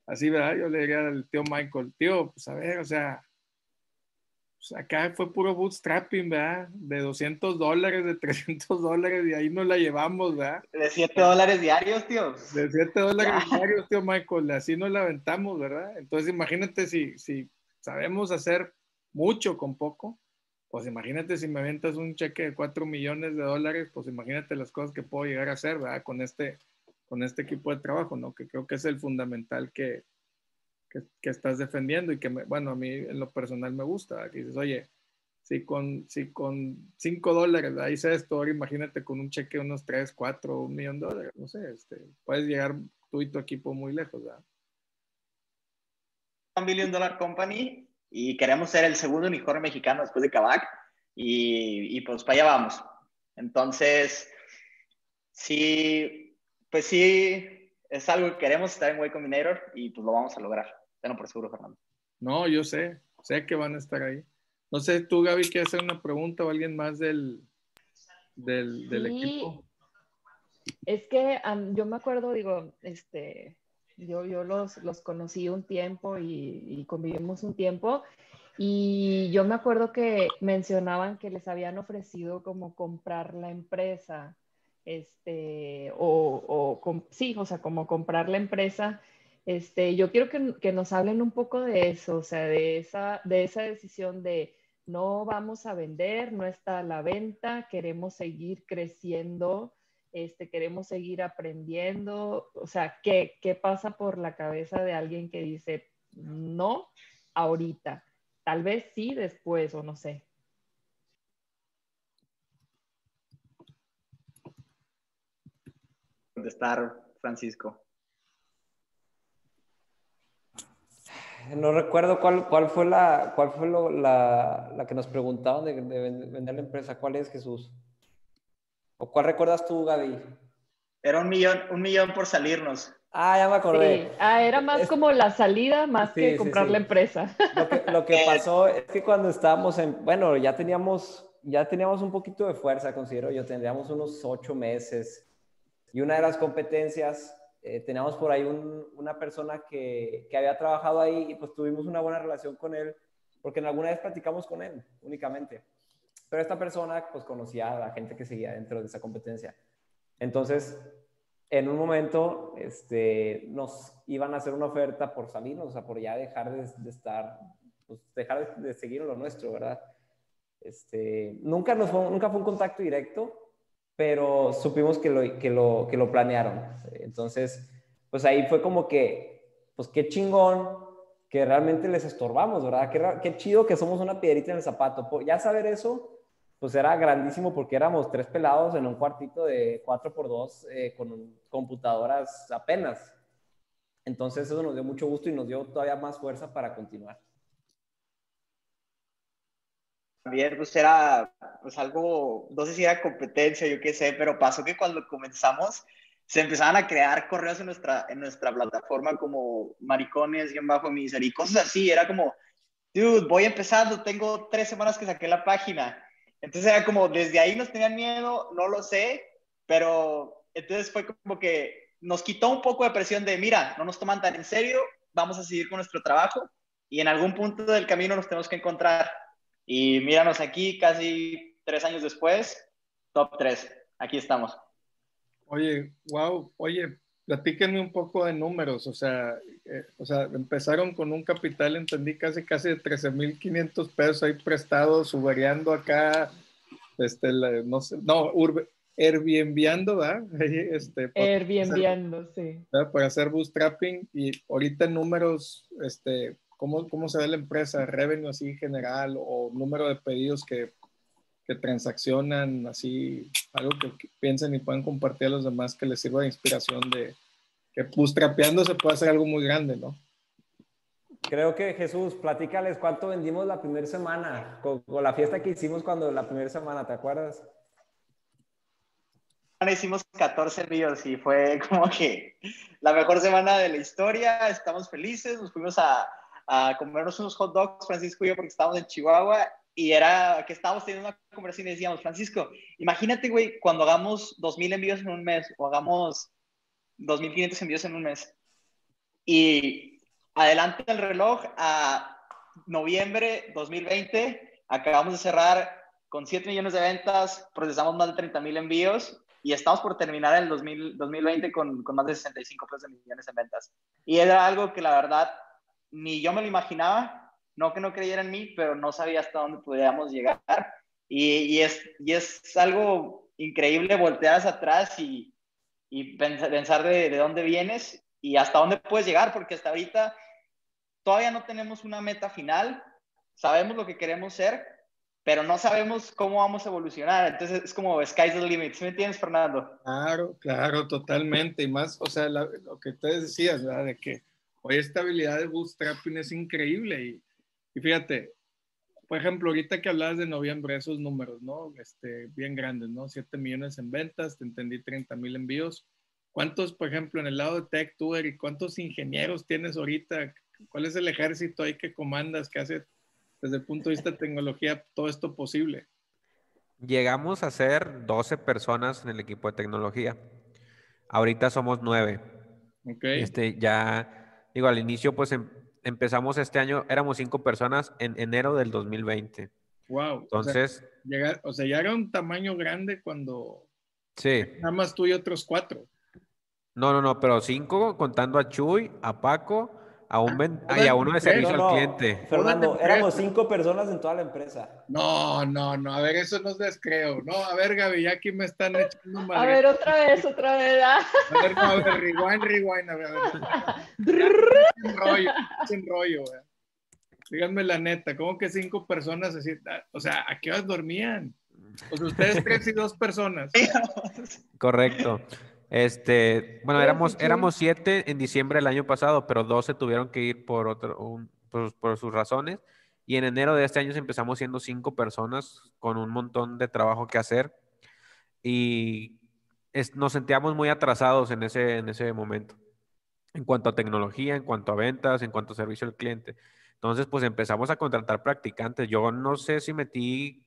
así, ¿verdad? Yo le diría al tío Michael, tío, pues a ver, o sea, pues acá fue puro bootstrapping, ¿verdad? De 200 dólares, de 300 dólares, y ahí nos la llevamos, ¿verdad? De 7 dólares diarios, tío. De 7 dólares diarios, tío Michael, así nos la aventamos, ¿verdad? Entonces, imagínate si, si sabemos hacer mucho con poco, pues imagínate si me aventas un cheque de 4 millones de dólares, pues imagínate las cosas que puedo llegar a hacer, ¿verdad? Con este, con este equipo de trabajo, ¿no? Que creo que es el fundamental que, que, estás defendiendo y que, bueno, a mí en lo personal me gusta, dices, oye, si con, si con 5 dólares hice esto, ahora imagínate con un cheque de unos 3, 4, un millón de dólares, no sé, este, puedes llegar tú y tu equipo muy lejos, ¿verdad? Un billion dollar company y queremos ser el segundo unicornio mexicano después de Kavak y, y, pues para allá vamos. Entonces, sí, pues sí, es algo que queremos estar en Way Combinator y pues lo vamos a lograr. Tengo por seguro, Fernando. No, yo sé, sé que van a estar ahí. No sé, tú, Gaby, ¿quieres hacer una pregunta o alguien más del, del, del equipo? Es que yo me acuerdo, digo, este, yo, yo los, los conocí un tiempo y, convivimos un tiempo y yo me acuerdo que mencionaban que les habían ofrecido como comprar la empresa, este, o, o sí, o sea, como comprar la empresa. Este, yo quiero que, que, nos hablen un poco de eso, o sea, de esa, de esa decisión de no vamos a vender, no está la venta, queremos seguir creciendo, este, queremos seguir aprendiendo, o sea, ¿qué, ¿qué pasa por la cabeza de alguien que dice, no, ahorita, tal vez sí después o no sé? Contestar, Francisco. No recuerdo cuál, cuál fue, la, cuál fue la, la, que nos preguntaban de, de, vender la empresa. ¿Cuál es, Jesús? ¿O cuál recuerdas tú, Gaby? Era un millón, un millón por salirnos. Ah, ya me acordé. Sí. Ah, era más como la salida, más sí, que comprar sí, la empresa. Lo que, lo que pasó es que cuando estábamos en, bueno, ya teníamos, ya teníamos un poquito de fuerza, considero yo, tendríamos unos ocho meses. Y una de las competencias, eh, teníamos por ahí un, una persona que, que había trabajado ahí y pues tuvimos una buena relación con él, porque en alguna vez platicamos con él únicamente. Pero esta persona pues conocía a la gente que seguía dentro de esa competencia. Entonces, en un momento, este, nos iban a hacer una oferta por salirnos, o sea, por ya dejar de, estar, pues dejar de, de, seguir lo nuestro, ¿verdad? Este, nunca, fue, nunca fue un contacto directo, pero supimos que lo, que lo, que lo planearon. Entonces, pues ahí fue como que, pues qué chingón que realmente les estorbamos, ¿verdad? Qué, qué chido que somos una piedrita en el zapato. Ya saber eso, pues era grandísimo porque éramos tres pelados en un cuartito de 4x2 eh, con computadoras apenas. Entonces eso nos dio mucho gusto y nos dio todavía más fuerza para continuar. También pues era pues algo, no sé si era competencia, yo qué sé, pero pasó que cuando comenzamos se empezaban a crear correos en nuestra, en nuestra plataforma como maricones y en bajo miser y cosas así, era como, dude, voy empezando, tengo tres semanas que saqué la página entonces era como, desde ahí nos tenían miedo, no lo sé, pero entonces fue como que nos quitó un poco de presión de, mira, no nos toman tan en serio, vamos a seguir con nuestro trabajo y en algún punto del camino nos tenemos que encontrar. Y míranos aquí, casi tres años después, top tres, aquí estamos. Oye, wow, oye, platíquenme un poco de números, o sea, eh, o sea, empezaron con un capital, entendí, casi casi de 13.500 pesos ahí prestados, subariando acá, este, la, no sé, no, urbe, Airbnb, ¿verdad? Este, Airbnb, sí. ¿verdad? Para hacer bootstrapping y ahorita números, este, ¿cómo, ¿cómo se ve la empresa? ¿Revenue así general o número de pedidos que, que transaccionan así, algo que, piensen y puedan compartir a los demás que les sirva de inspiración de que bootstrapeando se puede hacer algo muy grande, ¿no? Creo que Jesús, platícales cuánto vendimos la primera semana, con, con, la fiesta que hicimos cuando la primera semana, ¿te acuerdas? Hicimos 14 envíos y fue como que la mejor semana de la historia, estamos felices, nos fuimos a, a comernos unos hot dogs, Francisco y yo, porque estábamos en Chihuahua y era que estábamos teniendo una conversación y decíamos, Francisco, imagínate, güey, cuando hagamos 2.000 envíos en un mes o hagamos 2.500 envíos en un mes. Y adelante el reloj a noviembre 2020, acabamos de cerrar con 7 millones de ventas, procesamos más de 30 mil envíos y estamos por terminar el 2000, 2020 con, con, más de 65 de millones de ventas. Y era algo que la verdad ni yo me lo imaginaba, no que no creyera en mí, pero no sabía hasta dónde podíamos llegar. Y, y, es, y es algo increíble voltear hacia atrás y, y pensar de, de dónde vienes y hasta dónde puedes llegar, porque hasta ahorita todavía no tenemos una meta final, sabemos lo que queremos ser, pero no sabemos cómo vamos a evolucionar. Entonces es como sky's the limit. ¿Sí me entiendes, Fernando? Claro, claro, totalmente. Y más, o sea, la, lo que ustedes decías, ¿verdad? De que hoy esta habilidad de bootstrapping es increíble. Y, y fíjate, por ejemplo, ahorita que hablabas de noviembre, esos números, ¿no? Este, bien grandes, ¿no? 7 millones en ventas, te entendí 30 mil envíos. ¿Cuántos, por ejemplo, en el lado de Tech, tú, y cuántos ingenieros tienes ahorita? ¿Cuál es el ejército ahí que comandas, que hace desde el punto de vista de tecnología todo esto posible? Llegamos a ser 12 personas en el equipo de tecnología. Ahorita somos 9. Ok. Este, ya, digo, al inicio, pues em- empezamos este año, éramos 5 personas en enero del 2020. Wow. Entonces, o sea, llegar- o sea, ya era un tamaño grande cuando sí. nada más tú y otros cuatro. No, no, no, pero 5 contando a Chuy, a Paco, a, un ven- Ah, y a uno de no, servicio No, al cliente. Fernando, éramos cinco personas en toda la empresa. No, no, no, a ver, eso no les creo. No, a ver, Gaby, ya aquí me están echando A madre. ver, otra vez, otra vez. ah. A ver, no, a ver, rewind, rewind, a ver, a ver. Sin rollo, sin rollo, güey. Díganme la neta, ¿cómo que cinco personas así? Ah, O sea, ¿a qué horas dormían? O sea, ustedes tres y dos personas. Correcto. Este, bueno, éramos, éramos siete en diciembre del año pasado, pero dos se tuvieron que ir por otro, un- por, por sus razones. Y en enero de este año empezamos siendo cinco personas con un montón de trabajo que hacer. Y es- nos sentíamos muy atrasados en ese, en ese momento. En cuanto a tecnología, en cuanto a ventas, en cuanto a servicio al cliente. Entonces, pues empezamos a contratar practicantes. Yo no sé si metí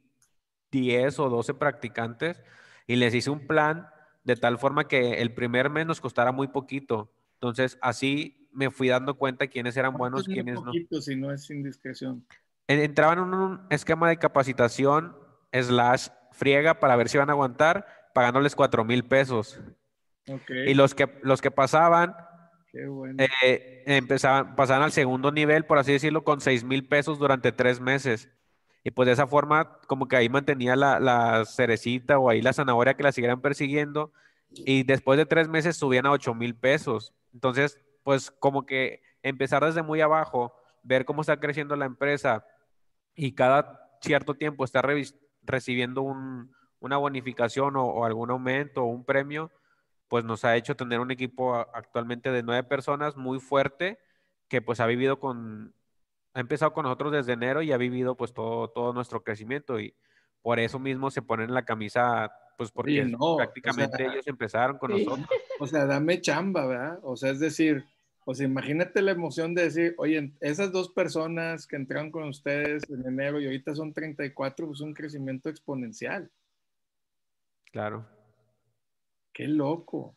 10 o 12 practicantes y les hice un plan de tal forma que el primer mes nos costara muy poquito. Entonces, así me fui dando cuenta quiénes eran buenos, ¿Cuántos muy quiénes no. poquito, si no es indiscreción? En- Entraban en un esquema de capacitación slash friega para ver si iban a aguantar, pagándoles 4 mil pesos. Y los que, los que pasaban, qué bueno. eh, empezaban, pasaban al segundo nivel, por así decirlo, con 6 mil pesos durante tres meses. Y pues de esa forma, como que ahí mantenía la, la cerecita o ahí la zanahoria que la siguieran persiguiendo. Y después de tres meses subían a 8 mil pesos. Entonces, pues como que empezar desde muy abajo, ver cómo está creciendo la empresa y cada cierto tiempo revis- recibiendo un- una bonificación o, o algún aumento o un premio, pues nos ha hecho tener un equipo actualmente de nueve personas muy fuerte que pues ha vivido con, ha empezado con nosotros desde enero y ha vivido pues todo, todo nuestro crecimiento y por eso mismo se ponen la camisa, pues porque no, o prácticamente sea, ellos empezaron con Sí. nosotros. O sea, dame chamba, ¿verdad? O sea, es decir, o sea, imagínate la emoción de decir, oye, esas dos personas que entraron con ustedes en enero y ahorita son 34, pues un crecimiento exponencial. Claro. Qué loco.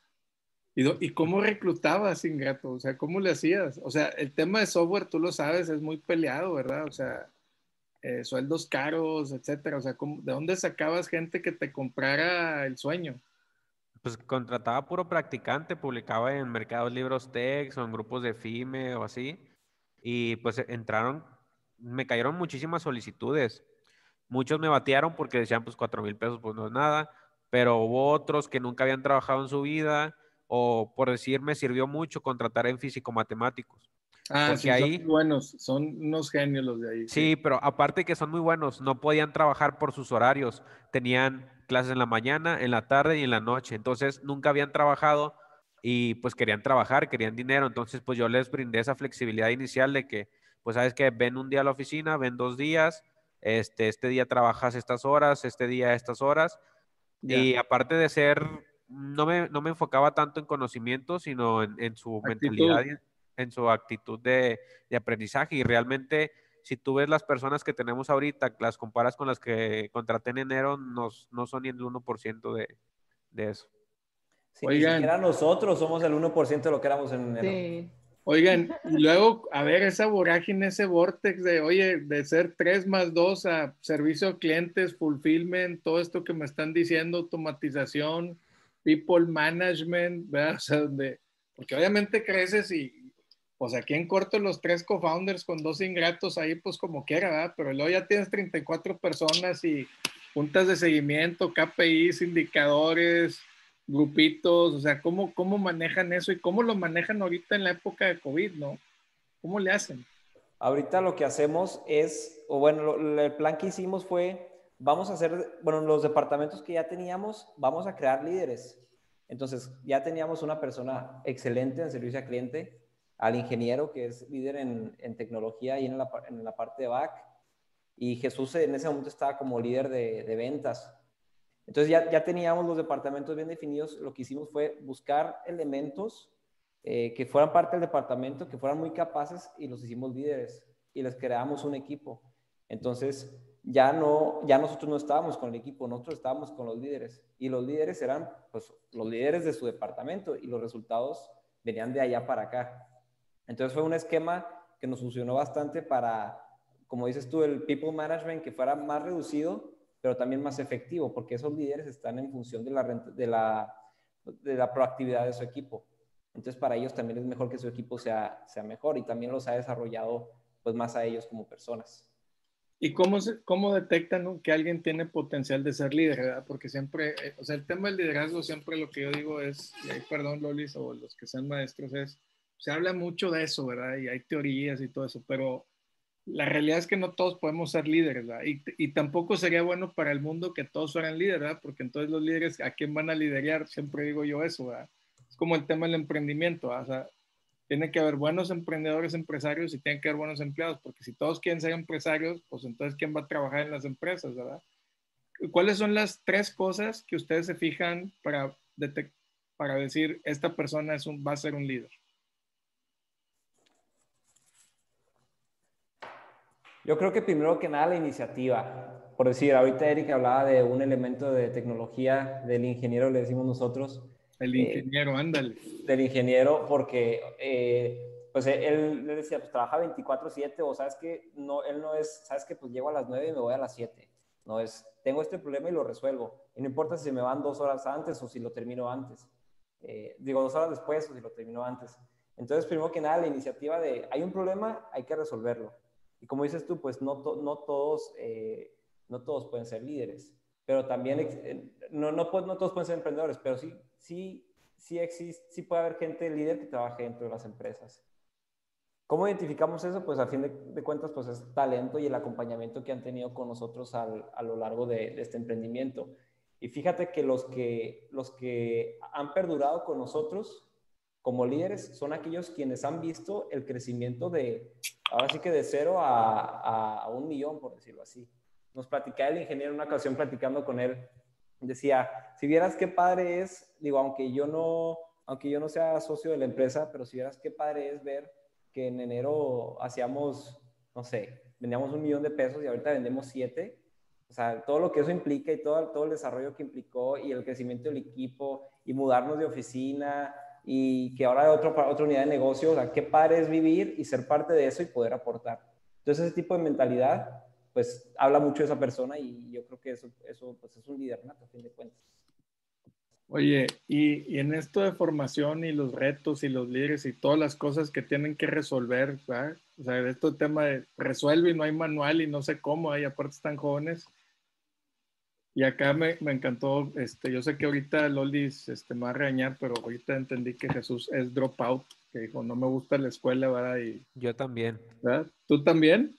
¿Y, ¿Y cómo reclutabas, Ingrato? O sea, ¿cómo le hacías? O sea, el tema de software, tú lo sabes, es muy peleado, ¿verdad? O sea, eh, sueldos caros, etcétera. O sea, ¿cómo- ¿de dónde sacabas gente que te comprara el sueño? Pues contrataba puro practicante, publicaba en Mercados Libros Tech o en grupos de FIME o así. Y pues e- entraron, me cayeron muchísimas solicitudes. Muchos me batearon porque decían, pues cuatro mil pesos, pues no es nada. Pero hubo otros que nunca habían trabajado en su vida o por decir, me sirvió mucho contratar en físico-matemáticos. Ah, Porque sí, ahí- son muy buenos, son unos genios los de ahí. Sí, pero aparte que son muy buenos, no podían trabajar por sus horarios. Tenían clases en la mañana, en la tarde y en la noche. Entonces nunca habían trabajado y pues querían trabajar, querían dinero. Entonces pues yo les brindé esa flexibilidad inicial de que, pues sabes que ven un día a la oficina, ven dos días, este, este día trabajas estas horas, este día estas horas. Y aparte de ser, no me, no me enfocaba tanto en conocimiento, sino en, en su Actitud. mentalidad, y en, en su actitud de, de aprendizaje. Y realmente, si tú ves las personas que tenemos ahorita, las comparas con las que contraté en enero, nos, no son ni el 1% de, de eso. Sí, ni Oigan. siquiera nosotros somos el 1% de lo que éramos en enero. Sí. Oigan, y luego, a ver, esa vorágine, ese vortex de, oye, de ser 3 más 2 a servicio a clientes, fulfillment, todo esto que me están diciendo, automatización, people management, ¿verdad? O sea, donde, porque obviamente creces y, pues aquí en corto los tres co-founders con dos ingratos ahí, pues como quiera, ¿verdad? Pero luego ya tienes 34 personas y juntas de seguimiento, KPIs, indicadores, grupitos, o sea, ¿cómo, cómo manejan eso y cómo lo manejan ahorita en la época de COVID, ¿no? ¿Cómo le hacen? Ahorita lo que hacemos es, o bueno, el plan que hicimos fue, vamos a hacer, bueno, los departamentos que ya teníamos, vamos a crear líderes. Entonces, ya teníamos una persona excelente en servicio al cliente, al ingeniero que es líder en, en tecnología y en la, en la parte de back. y Jesús en ese momento estaba como líder de, de ventas. Entonces ya, ya teníamos los departamentos bien definidos, lo que hicimos fue buscar elementos eh, que fueran parte del departamento, que fueran muy capaces y los hicimos líderes y les creamos un equipo. Entonces ya no, ya nosotros no estábamos con el equipo, nosotros estábamos con los líderes y los líderes eran pues los líderes de su departamento y los resultados venían de allá para acá. Entonces fue un esquema que nos funcionó bastante para, como dices tú, el people management que fuera más reducido, pero también más efectivo, porque esos líderes están en función de la, de la, de la proactividad de su equipo. Entonces, para ellos también es mejor que su equipo sea, sea mejor y también los ha desarrollado pues más a ellos como personas. ¿Y cómo, cómo detectan que alguien tiene potencial de ser líder? ¿verdad? Porque siempre, eh, o sea, el tema del liderazgo, siempre lo que yo digo es, y ahí perdón Lolis o los que sean maestros, es, se habla mucho de eso, ¿verdad? Y hay teorías y todo eso, pero la realidad es que no todos podemos ser líderes, ¿verdad? Y, y tampoco sería bueno para el mundo que todos fueran líderes, ¿verdad? Porque entonces los líderes, ¿a quién van a liderar? Siempre digo yo eso, ¿verdad? como el tema del emprendimiento, o sea, tiene que haber buenos emprendedores, empresarios y tienen que haber buenos empleados, porque si todos quieren ser empresarios, pues entonces ¿quién va a trabajar en las empresas, verdad? ¿Cuáles son las tres cosas que ustedes se fijan para, para decir esta persona es un, va a ser un líder? Yo creo que primero que nada la iniciativa. Por decir, ahorita Eric hablaba de un elemento de tecnología del ingeniero, le decimos nosotros, el eh, ingeniero, ándale. Del ingeniero, porque eh, pues él le decía, pues trabaja 24/7 o sabes que no, él no es, sabes que pues llego a las 9 y me voy a las 7. No es, tengo este problema y lo resuelvo. Y no importa si me van dos horas antes o si lo termino antes. Eh, digo, dos horas después o si lo termino antes. Entonces, primero que nada, la iniciativa de, hay un problema, hay que resolverlo. Y como dices tú, pues no, no, todos, no todos pueden ser líderes pero también, no, no, no todos pueden ser emprendedores, pero sí, sí, sí, existe, sí puede haber gente líder que trabaje dentro de las empresas. ¿Cómo identificamos eso? Pues a fin de, cuentas, pues es talento y el acompañamiento que han tenido con nosotros al, a lo largo de, este emprendimiento. Y fíjate que los, que los que han perdurado con nosotros como líderes son aquellos quienes han visto el crecimiento de, ahora sí que de cero a, a un millón, por decirlo así nos platicaba el ingeniero en una ocasión platicando con él, decía, si vieras qué padre es, digo, aunque yo no, aunque yo no sea socio de la empresa, pero si vieras qué padre es ver que en enero hacíamos, no sé, vendíamos un millón de pesos y ahorita vendemos siete, o sea, todo lo que eso implica y todo, todo el desarrollo que implicó y el crecimiento del equipo y mudarnos de oficina y que ahora hay otro, otra unidad de negocio, o sea, qué padre es vivir y ser parte de eso y poder aportar. Entonces, ese tipo de mentalidad pues habla mucho de esa persona y yo creo que eso, eso pues, es un líder a fin de cuentas. Oye, y, y, en esto de formación y los retos y los líderes y todas las cosas que tienen que resolver, ¿verdad? o sea, esto tema de resuelve y no hay manual y no sé cómo, hay aparte están jóvenes. Y acá me, me, encantó, este, yo sé que ahorita Lolis este, me va a regañar, pero ahorita entendí que Jesús es dropout, que dijo, no me gusta la escuela, ¿verdad? Y, yo también. ¿verdad? ¿Tú también?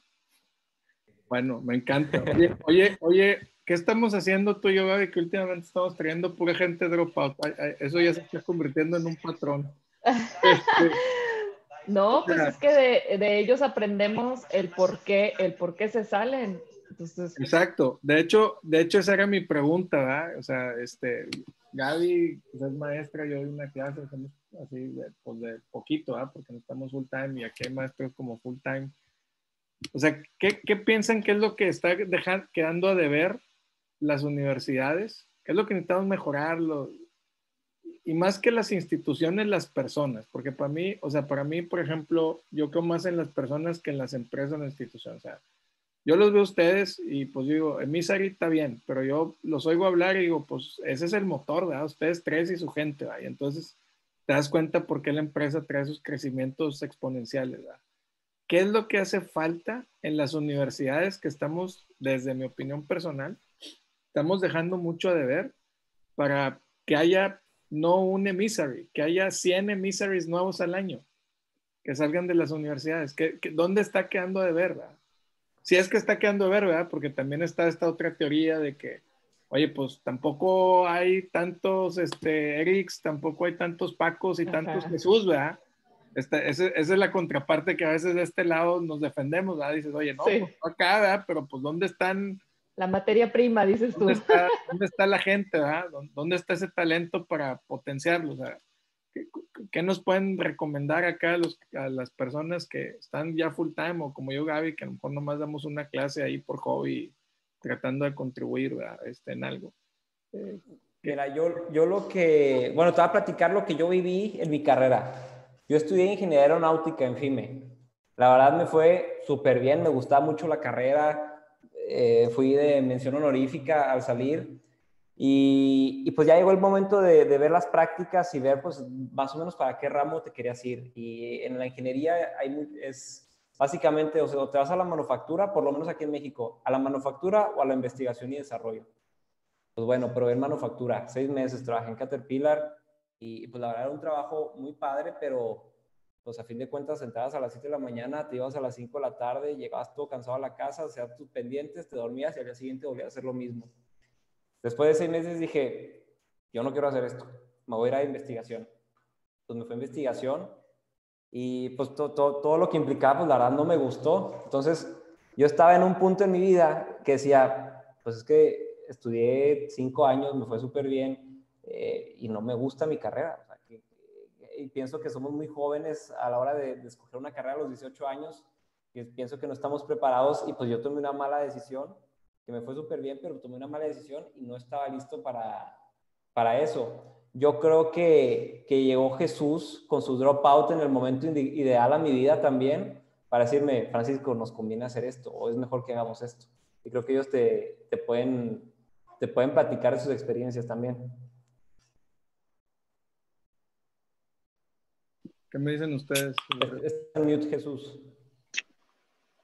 Bueno, me encanta. Oye, oye, oye, ¿qué estamos haciendo tú y yo, Gaby? Que últimamente estamos trayendo pura gente dropout. Eso ya se está convirtiendo en un patrón. Este, no, pues es que de, de, ellos aprendemos el por qué, el por qué se salen. Entonces... Exacto. De hecho, de hecho, esa era mi pregunta, ¿verdad? O sea, este, Gaby pues, es maestra, yo doy una clase, así de, pues de poquito, ¿verdad? Porque no estamos full time y aquí hay maestros como full time. O sea, ¿qué, piensan que es lo que está dejando, quedando a deber las universidades? ¿Qué es lo que necesitamos mejorarlo? Y más que las instituciones, las personas, porque para mí, o sea, para mí, por ejemplo, yo creo más en las personas que en las empresas o en las instituciones. O sea, yo los veo a ustedes y pues digo, Emisari está bien, pero yo los oigo hablar y digo, pues ese es el motor, ¿verdad? Ustedes tres y su gente, ¿verdad? Y entonces te das cuenta por qué la empresa trae esos crecimientos exponenciales, ¿verdad? ¿Qué es lo que hace falta en las universidades que estamos, desde mi opinión personal, estamos dejando mucho a deber para que haya no un emissary, que haya 100 emissaries nuevos al año que salgan de las universidades? ¿Qué, dónde está quedando de ver? Si es que está quedando de ver, ¿verdad? Porque también está esta otra teoría de que, oye, pues tampoco hay tantos este, Erics, tampoco hay tantos Pacos y tantos Jesús, ¿verdad? Esa, es la contraparte que a veces de este lado nos defendemos, ¿verdad? Dices, oye, no, pues, acá, ¿verdad? Pero pues, ¿dónde están? La materia prima, dices tú. ¿Dónde está, dónde está la gente, ¿verdad? ¿Dónde está ese talento para potenciarlo? O sea, ¿qué, nos pueden recomendar acá a, los, a, las personas que están ya full time o como yo, Gaby, que a lo mejor nomás damos una clase ahí por hobby tratando de contribuir este, en algo? Eh, Mira, yo, yo lo que, bueno, te voy a platicar lo que yo viví en mi carrera. Yo estudié ingeniería aeronáutica en FIME. La verdad me fue súper bien, me gustaba mucho la carrera, eh, fui de mención honorífica al salir y, y, pues ya llegó el momento de, de, ver las prácticas y ver pues más o menos para qué ramo te querías ir. Y en la ingeniería hay, es básicamente, o sea, te vas a la manufactura, por lo menos aquí en México, a la manufactura o a la investigación y desarrollo. Pues bueno, pero en manufactura, seis meses trabajé en Caterpillar y pues la verdad era un trabajo muy padre, pero pues a fin de cuentas entrabas a las 7 de la mañana, te ibas a las 5 de la tarde, llegabas todo cansado a la casa, hacías tus pendientes, te dormías y al día siguiente volvías a hacer lo mismo. Después de seis meses dije, yo no quiero hacer esto, me voy a ir a investigación. Pues me fue a investigación y pues todo lo que implicaba, pues la verdad no me gustó. Entonces yo estaba en un punto en mi vida que decía, pues es que estudié cinco años, me fue súper bien eh, y no me gusta mi carrera. y pienso que somos muy jóvenes a la hora de, escoger una carrera a los 18 años y pienso que no estamos preparados y pues yo tomé una mala decisión, que me fue súper bien, pero tomé una mala decisión y no estaba listo para, para eso. Yo creo que, que llegó Jesús con su dropout en el momento ideal a mi vida también para decirme, Francisco, nos conviene hacer esto o es mejor que hagamos esto. Y creo que ellos te, te pueden te pueden platicar sus experiencias también. ¿Qué me dicen ustedes? Está mute Jesús.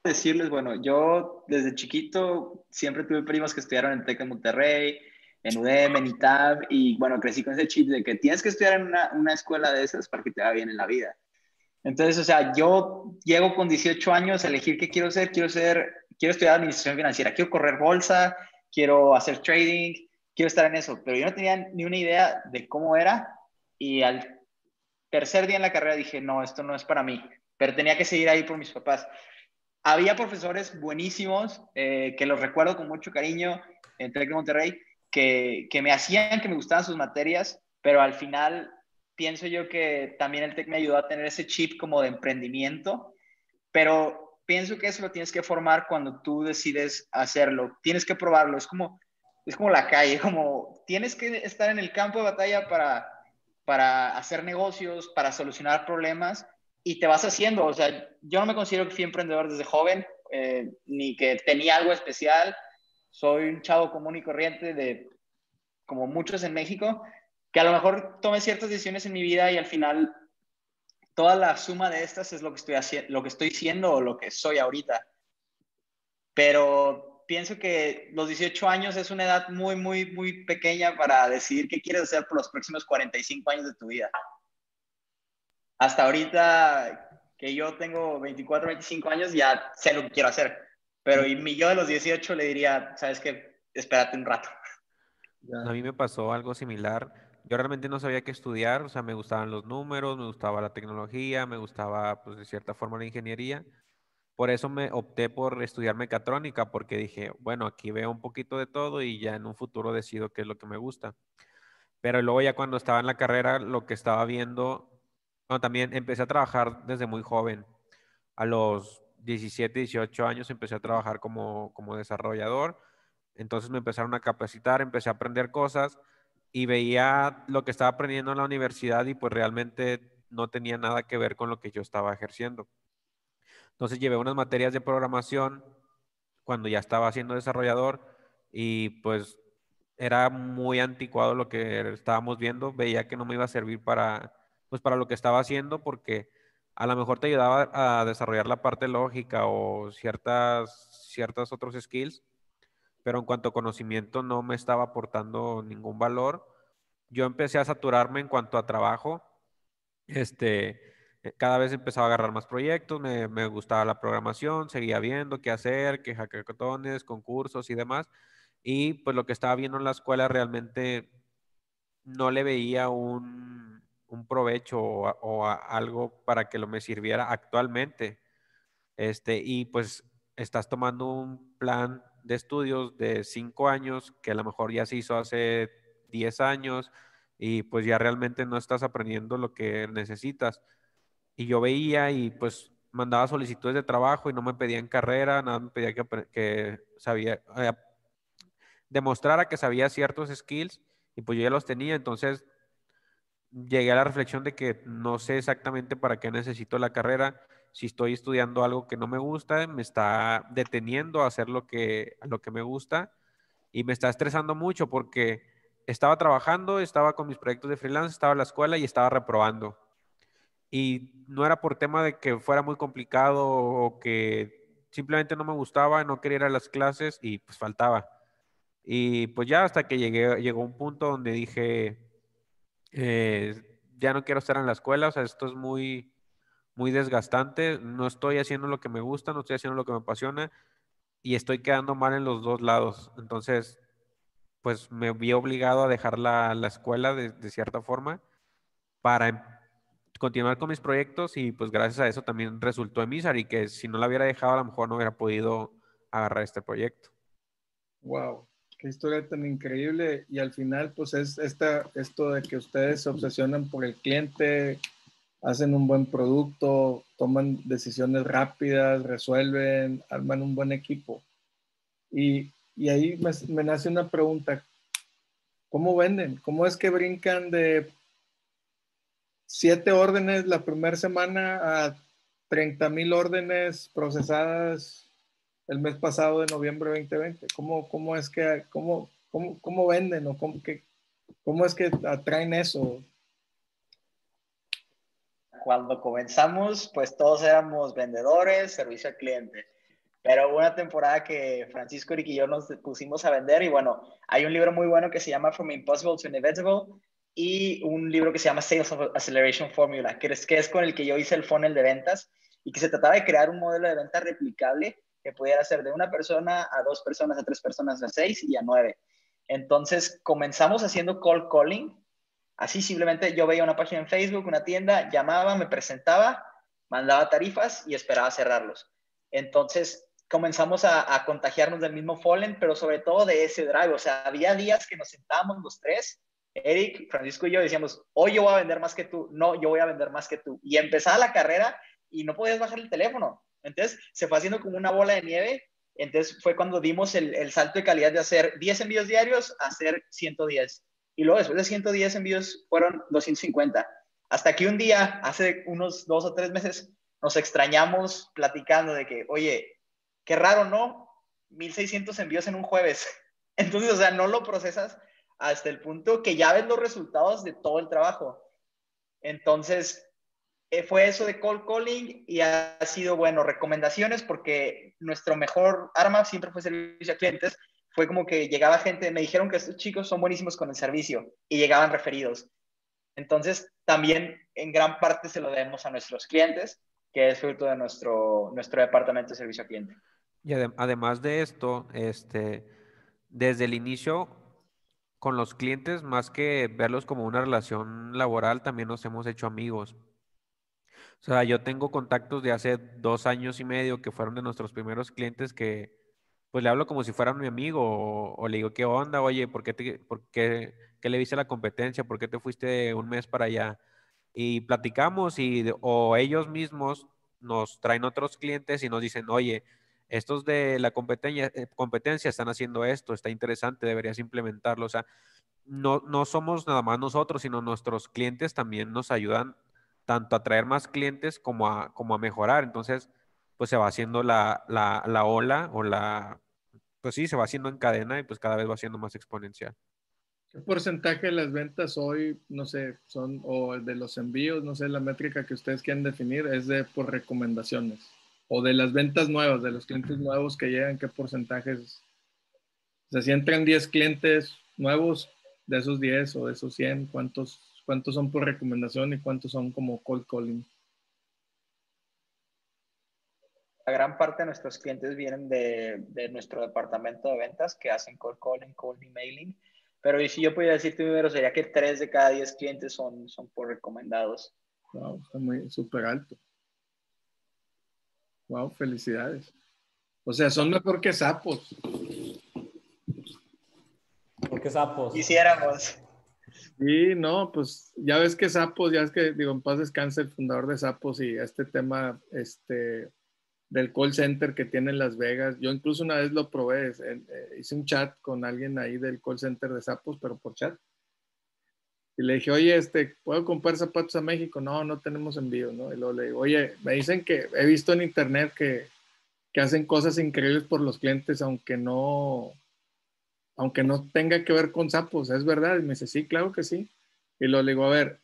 Decirles, bueno, yo desde chiquito siempre tuve primos que estudiaron en TEC de Monterrey, en UDEM, en ITAB, y bueno, crecí con ese chip de que tienes que estudiar en una, una escuela de esas para que te vaya bien en la vida. Entonces, o sea, yo llego con 18 años a elegir qué quiero ser, quiero ser, quiero estudiar administración financiera, quiero correr bolsa, quiero hacer trading, quiero estar en eso, pero yo no tenía ni una idea de cómo era y al tercer día en la carrera dije, no, esto no es para mí, pero tenía que seguir ahí por mis papás. Había profesores buenísimos, eh, que los recuerdo con mucho cariño en Tec de Monterrey, que, que me hacían que me gustaban sus materias, pero al final pienso yo que también el TEC me ayudó a tener ese chip como de emprendimiento, pero pienso que eso lo tienes que formar cuando tú decides hacerlo. Tienes que probarlo. Es como, es como la calle, como tienes que estar en el campo de batalla para, para hacer negocios, para solucionar problemas y te vas haciendo. O sea, yo no me considero que fui emprendedor desde joven, eh, ni que tenía algo especial. Soy un chavo común y corriente de, como muchos en México, que a lo mejor tomé ciertas decisiones en mi vida y al final toda la suma de estas es lo que estoy haciendo, lo que estoy siendo o lo que soy ahorita. Pero pienso que los 18 años es una edad muy, muy, muy pequeña para decidir qué quieres hacer por los próximos 45 años de tu vida. Hasta ahorita que yo tengo 24, 25 años, ya sé lo que quiero hacer. Pero y mi yo de los 18 le diría, sabes qué, espérate un rato. A mí me pasó algo similar yo realmente no sabía qué estudiar, o sea, me gustaban los números, me gustaba la tecnología, me gustaba, pues, de cierta forma la ingeniería. Por eso me opté por estudiar mecatrónica, porque dije, bueno, aquí veo un poquito de todo y ya en un futuro decido qué es lo que me gusta. Pero luego ya cuando estaba en la carrera, lo que estaba viendo, también empecé a trabajar desde muy joven. A los 17, 18 años empecé a trabajar como, como desarrollador. Entonces me empezaron a capacitar, empecé a aprender cosas y veía lo que estaba aprendiendo en la universidad y pues realmente no tenía nada que ver con lo que yo estaba ejerciendo. Entonces llevé unas materias de programación cuando ya estaba siendo desarrollador y pues era muy anticuado lo que estábamos viendo, veía que no me iba a servir para pues para lo que estaba haciendo porque a lo mejor te ayudaba a desarrollar la parte lógica o ciertas ciertas otros skills, pero en cuanto a conocimiento no me estaba aportando ningún valor. Yo empecé a saturarme en cuanto a trabajo. Este, cada vez empezaba a agarrar más proyectos, me, me gustaba la programación, seguía viendo qué hacer, qué hackathons, concursos y demás. Y pues lo que estaba viendo en la escuela realmente no le veía un, un provecho o, algo para que lo me sirviera actualmente. Este, y pues estás tomando un plan de estudios de cinco años que a lo mejor ya se hizo hace 10 años y pues ya realmente no estás aprendiendo lo que necesitas. Y yo veía y pues mandaba solicitudes de trabajo y no me pedían carrera, nada me pedía que, que sabía, eh, demostrara que sabía ciertos skills y pues yo ya los tenía, entonces llegué a la reflexión de que no sé exactamente para qué necesito la carrera, si estoy estudiando algo que no me gusta, me está deteniendo a hacer lo que, lo que me gusta y me está estresando mucho porque estaba trabajando, estaba con mis proyectos de freelance, estaba en la escuela y estaba reprobando. Y no era por tema de que fuera muy complicado o que simplemente no me gustaba, no quería ir a las clases y pues faltaba. Y pues ya hasta que llegué, llegó un punto donde dije, eh, ya no quiero estar en la escuela, o sea, esto es muy, muy desgastante, no estoy haciendo lo que me gusta, no estoy haciendo lo que me apasiona y estoy quedando mal en los dos lados. Entonces, pues me vi obligado a dejar la, la escuela de, de, cierta forma para em, continuar con mis proyectos y pues gracias a eso también resultó Emisar y que si no la hubiera dejado a lo mejor no hubiera podido agarrar este proyecto. Wow qué historia tan increíble. Y al final, pues es esta, esto de que ustedes se obsesionan por el cliente, hacen un buen producto, toman decisiones rápidas, resuelven, arman un buen equipo. Y, y ahí me, me, nace una pregunta. ¿Cómo venden? ¿Cómo es que brincan de siete órdenes la primera semana a 30 mil órdenes procesadas el mes pasado de noviembre 2020? ¿Cómo, cómo es que, cómo, cómo, cómo venden o cómo, que, cómo es que atraen eso? Cuando comenzamos, pues todos éramos vendedores, servicio al cliente. Pero hubo una temporada que Francisco y yo nos pusimos a vender y bueno, hay un libro muy bueno que se llama From Impossible to Inevitable y un libro que se llama Sales Acceleration Formula, que es, que es con el que yo hice el funnel de ventas y que se trataba de crear un modelo de venta replicable que pudiera ser de una persona a dos personas, a tres personas, a seis y a nueve. Entonces comenzamos haciendo call calling. Así simplemente yo veía una página en Facebook, una tienda, llamaba, me presentaba, mandaba tarifas y esperaba cerrarlos. Entonces comenzamos a, contagiarnos del mismo Fallen, pero sobre todo de ese drive. O sea, había días que nos sentábamos los tres, Eric, Francisco y yo, decíamos, hoy yo voy a vender más que tú, no, yo voy a vender más que tú. Y empezaba la carrera y no podías bajar el teléfono. Entonces se fue haciendo como una bola de nieve. Entonces fue cuando dimos el, salto de calidad de hacer 10 envíos diarios a hacer 110. Y luego después de 110 envíos fueron 250. Hasta que un día, hace unos dos o tres meses, nos extrañamos platicando de que, oye, qué raro, ¿no? 1600 envíos en un jueves. Entonces, o sea, no lo procesas hasta el punto que ya ves los resultados de todo el trabajo. Entonces, eh, fue eso de cold calling y ha sido, bueno, recomendaciones porque nuestro mejor arma siempre fue servicio a clientes. Fue como que llegaba gente, me dijeron que estos chicos son buenísimos con el servicio y llegaban referidos. Entonces, también en gran parte se lo debemos a nuestros clientes, que es fruto de nuestro, nuestro departamento de servicio a cliente. Y además de esto, este, desde el inicio, con los clientes, más que verlos como una relación laboral, también nos hemos hecho amigos. O sea, yo tengo contactos de hace dos años y medio que fueron de nuestros primeros clientes que pues le hablo como si fuera mi amigo o, le digo, ¿qué onda? Oye, ¿por qué, te, qué le viste la competencia? ¿Por qué te fuiste un mes para allá? Y platicamos y o ellos mismos nos traen otros clientes y nos dicen, oye, estos de la competencia, eh, competencia están haciendo esto, está interesante, deberías implementarlo. O sea, no, no somos nada más nosotros, sino nuestros clientes también nos ayudan tanto a traer más clientes como a, como a mejorar. Entonces, pues se va haciendo la, la, la ola o la, pues sí, se va haciendo en cadena y pues cada vez va siendo más exponencial. ¿Qué porcentaje de las ventas hoy, no sé, son, o de los envíos, no sé, la métrica que ustedes quieren definir es de por recomendaciones? O de las ventas nuevas, de los clientes nuevos que llegan, ¿qué porcentajes? O sea, si entran 10 clientes nuevos, de esos 10 o de esos 100, ¿cuántos cuántos son por recomendación y cuántos son como cold calling. La gran parte de nuestros clientes vienen de, nuestro departamento de ventas que hacen cold calling, cold emailing, Pero si yo pudiera decir tu número, sería que 3 de cada 10 clientes son, son por recomendados. Wow, está muy súper alto. Wow, felicidades. O sea, son mejor que sapos. ¿Por qué sapos? Quisiéramos. Sí, no, pues ya ves que Sapos, ya es que, digo, en paz descanse el fundador de Sapos y este tema, este, del call center que tiene en Las Vegas. Yo incluso una vez lo probé, eh, hice un chat con alguien ahí del call center de Sapos, pero por chat. Y le dije, oye, este, ¿puedo comprar zapatos a México? No, no tenemos envío, ¿no? Y luego le digo, oye, me dicen que he visto en internet que, que hacen cosas increíbles por los clientes, aunque no, aunque no tenga que ver con sapos, ¿es verdad? Y me dice, sí, claro que sí. Y lo le digo, a ver,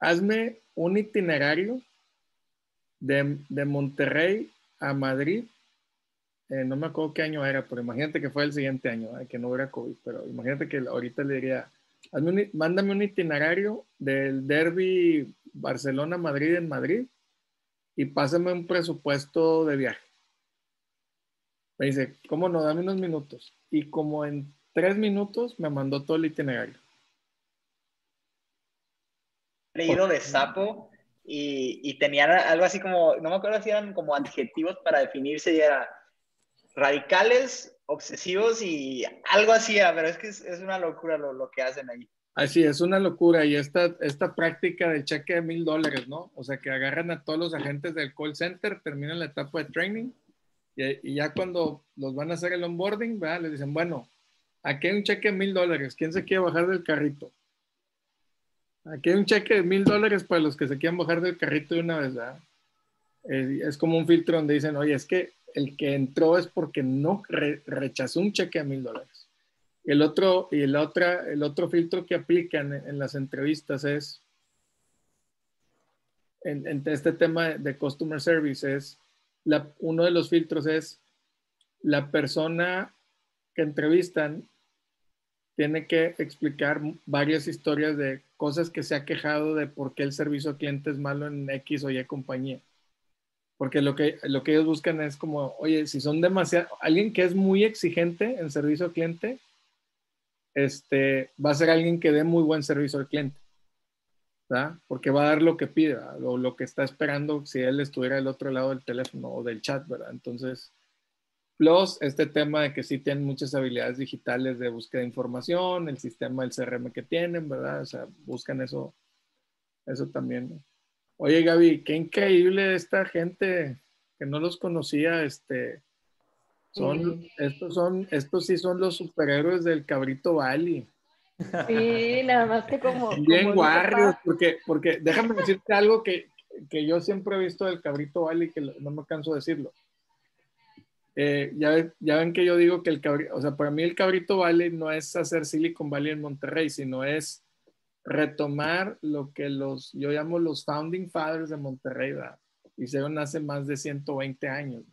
hazme un itinerario de, de Monterrey a Madrid. Eh, no me acuerdo qué año era, pero imagínate que fue el siguiente año, eh, que no hubiera COVID, pero imagínate que ahorita le diría, hazme mándame un itinerario del derby Barcelona-Madrid en Madrid y pásame un presupuesto de viaje. Me dice, ¿cómo no? Dame unos minutos y como en tres minutos me mandó todo el itinerario. Leído de sapo y, y tenían algo así como, no me acuerdo si eran como adjetivos para definirse y era radicales, obsesivos y algo así era, pero es que es, una locura lo, lo, que hacen ahí. Así, es una locura y esta, esta práctica del cheque de mil dólares, ¿no? O sea, que agarran a todos los agentes del call center, terminan la etapa de training y, ya cuando los van a hacer el onboarding, ¿verdad? les dicen, bueno, aquí hay un cheque de mil dólares, ¿quién se quiere bajar del carrito? Aquí hay un cheque de mil dólares para los que se quieran bajar del carrito de una vez, ¿verdad? Es, como un filtro donde dicen, oye, es que el que entró es porque no rechazó un cheque de mil dólares. El otro, y el, otra, el otro filtro que aplican en, las entrevistas es, en, en, este tema de customer service es, uno de los filtros es la persona que entrevistan tiene que explicar varias historias de cosas que se ha quejado de por qué el servicio al cliente es malo en X o Y compañía. Porque lo que, lo que ellos buscan es como, oye, si son demasiado, alguien que es muy exigente en servicio al cliente, este, va a ser alguien que dé muy buen servicio al cliente. Porque va a dar lo que pide, o lo que está esperando si él estuviera del otro lado del teléfono o del chat, ¿verdad? Entonces, plus este tema de que sí tienen muchas habilidades digitales de búsqueda de información, el sistema del CRM que tienen, ¿verdad? O sea, buscan eso, eso también. Oye, Gaby, qué increíble esta gente que no los conocía, este, son, estos son, estos sí son los superhéroes del Cabrito Valley. Sí, nada más que como... Bien guardios, porque, porque déjame decirte algo que, que, yo siempre he visto del Cabrito Valley, que no me canso de decirlo. Eh, ya, ya, ven que yo digo que el cabrito, o sea, para mí el Cabrito Valley no es hacer Silicon Valley en Monterrey, sino es retomar lo que los, yo llamo los founding fathers de Monterrey, ¿verdad? hicieron hace más de 120 años.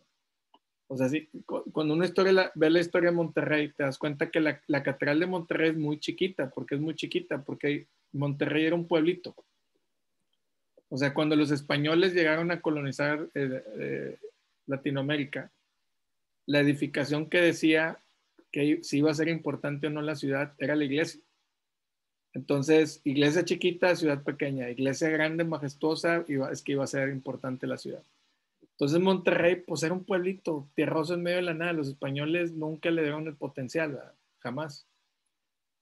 O sea, sí, cuando una historia ve la historia de Monterrey, te das cuenta que la, la, catedral de Monterrey es muy chiquita. porque es muy chiquita? Porque Monterrey era un pueblito. O sea, cuando los españoles llegaron a colonizar eh, eh, Latinoamérica, la edificación que decía que si iba a ser importante o no la ciudad era la iglesia. Entonces, iglesia chiquita, ciudad pequeña, iglesia grande, majestuosa, iba, es que iba a ser importante la ciudad. Entonces Monterrey, pues era un pueblito tierroso en medio de la nada. Los españoles nunca le dieron el potencial, jamás.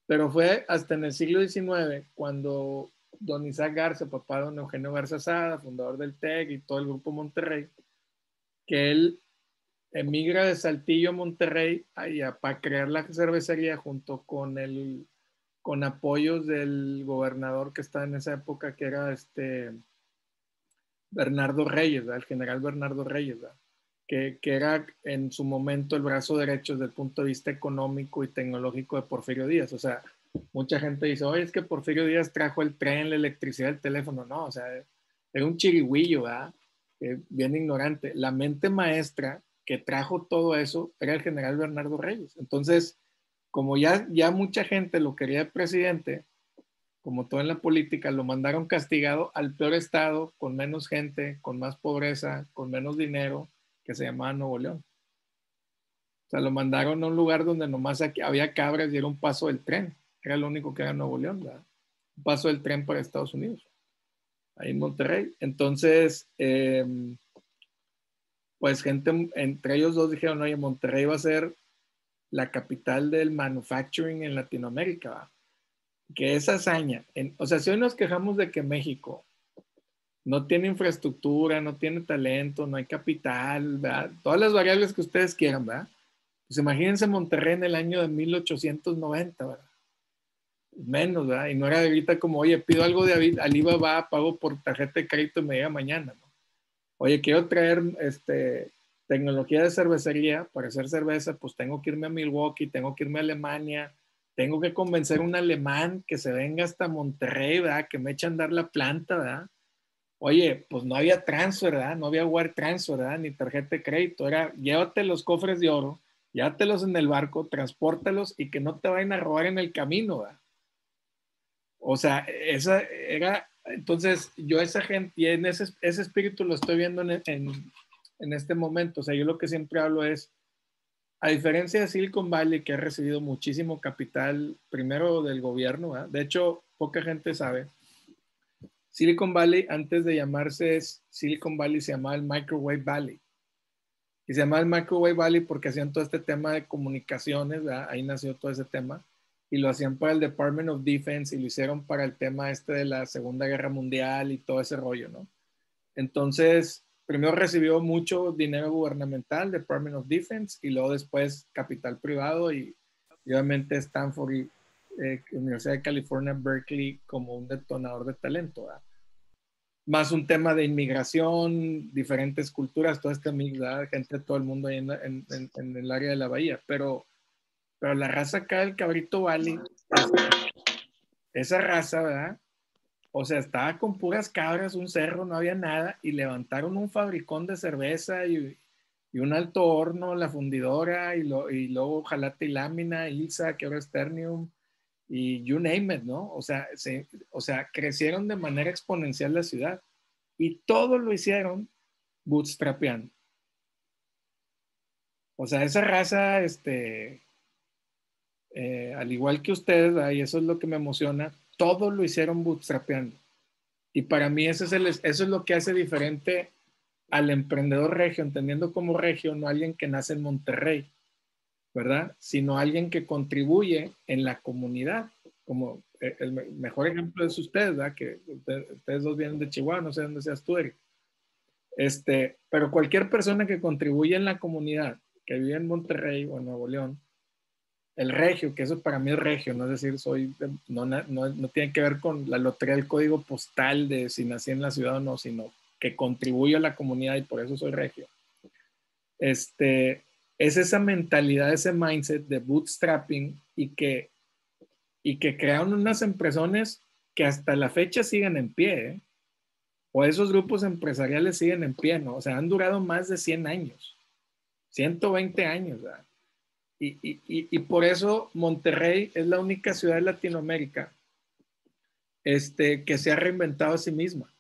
Pero fue hasta en el siglo XIX cuando don Isaac Garza, papá de don Eugenio Garza Sada, fundador del TEC y todo el grupo Monterrey, que él emigra de Saltillo a Monterrey para crear la cervecería junto con el con apoyos del gobernador que estaba en esa época, que era este Bernardo Reyes, el general Bernardo Reyes, que, que, era en su momento el brazo derecho desde el punto de vista económico y tecnológico de Porfirio Díaz. O sea, mucha gente dice, oye, es que Porfirio Díaz trajo el tren, la electricidad, el teléfono. No, o sea, era un chirigüillo, ¿verdad? bien ignorante. La mente maestra que trajo todo eso era el general Bernardo Reyes. Entonces, como ya, ya mucha gente lo quería de presidente, como todo en la política, lo mandaron castigado al peor estado, con menos gente, con más pobreza, con menos dinero, que se llamaba Nuevo León. O sea, lo mandaron a un lugar donde nomás había cabras y era un paso del tren. era lo único que era Nuevo León, ¿verdad? Paso del tren para Estados Unidos, ahí en Monterrey. Entonces, em, pues gente, entre ellos dos dijeron, oye, Monterrey va a ser la capital del manufacturing en Latinoamérica, ¿verdad? que esa hazaña, o sea, si hoy nos quejamos de que México no tiene infraestructura, no tiene talento, no hay capital, ¿verdad? Todas las variables que ustedes quieran, ¿verdad? Pues imagínense Monterrey en el año de 1890, ¿verdad? Menos, ¿verdad? Y no era ahorita como, oye, pido algo de Alibaba, pago por tarjeta de crédito y me llega mañana, ¿no? Oye, quiero traer este, tecnología de cervecería para hacer cerveza, pues tengo que irme a Milwaukee, tengo que irme a Alemania, tengo que convencer a un alemán que se venga hasta Monterrey, ¿verdad? Que me eche a andar la planta, ¿verdad? Oye, pues no había transfer, ¿verdad? No había wire transfer, ¿verdad? Ni tarjeta de crédito. Era, llévate los cofres de oro, llévatelos en el barco, transpórtalos y que no te vayan a robar en el camino, ¿verdad? O sea, esa era, entonces yo esa gente, y en ese, ese espíritu lo estoy viendo en, en, en este momento. O sea, yo lo que siempre hablo es, a diferencia de Silicon Valley, que ha recibido muchísimo capital, primero del gobierno, ¿verdad? de hecho, poca gente sabe, Silicon Valley, antes de llamarse Silicon Valley, se llamaba el Microwave Valley. Y se llamaba el Microwave Valley porque hacían todo este tema de comunicaciones, ahí nació todo ese tema. Y lo hacían para el Department of Defense y lo hicieron para el tema este de la Segunda Guerra Mundial y todo ese rollo, ¿no? Entonces, primero recibió mucho dinero gubernamental, Department of Defense, y luego después capital privado y, obviamente Stanford y eh, Universidad de California, Berkeley, como un detonador de talento. Más un tema de inmigración, diferentes culturas, toda esta mix, gente de todo el mundo ahí en, en, el área de la bahía. Pero, pero la raza acá del Cabrito Valley, esa raza, ¿verdad? O sea, estaba con puras cabras, un cerro, no había nada, y levantaron un fabricón de cerveza y, y un alto horno, la fundidora, y, lo, y luego Jalate y Lámina, Ilsa, que ahora es y you name it, ¿no? O sea, se, o sea, crecieron de manera exponencial la ciudad y todo lo hicieron bootstrapeando. O sea, esa raza, este, eh, al igual que ustedes, y eso es lo que me emociona, todo lo hicieron bootstrapeando. Y para mí eso es, lo que hace diferente al emprendedor regio, entendiendo como regio, no alguien que nace en Monterrey ¿verdad? Sino alguien que contribuye en la comunidad, como eh, el mejor ejemplo es usted, ¿verdad? Que ustedes dos vienen de Chihuahua, no sé dónde seas tú. Este, pero cualquier persona que contribuye en la comunidad, que vive en Monterrey o en Nuevo León, el regio, que eso para mí es regio, no es decir, soy, no, no, no tiene que ver con la lotería del código postal de si nací en la ciudad o no, sino que contribuye a la comunidad y por eso soy regio. Este, es esa mentalidad, ese mindset de bootstrapping y que, y que crearon unas empresas que hasta la fecha siguen en pie, ¿eh? o esos grupos empresariales siguen en pie, ¿no? O sea, han durado más de 100 años, 120 años, ¿verdad? Y, por eso Monterrey es la única ciudad de Latinoamérica este, que se ha reinventado a sí misma.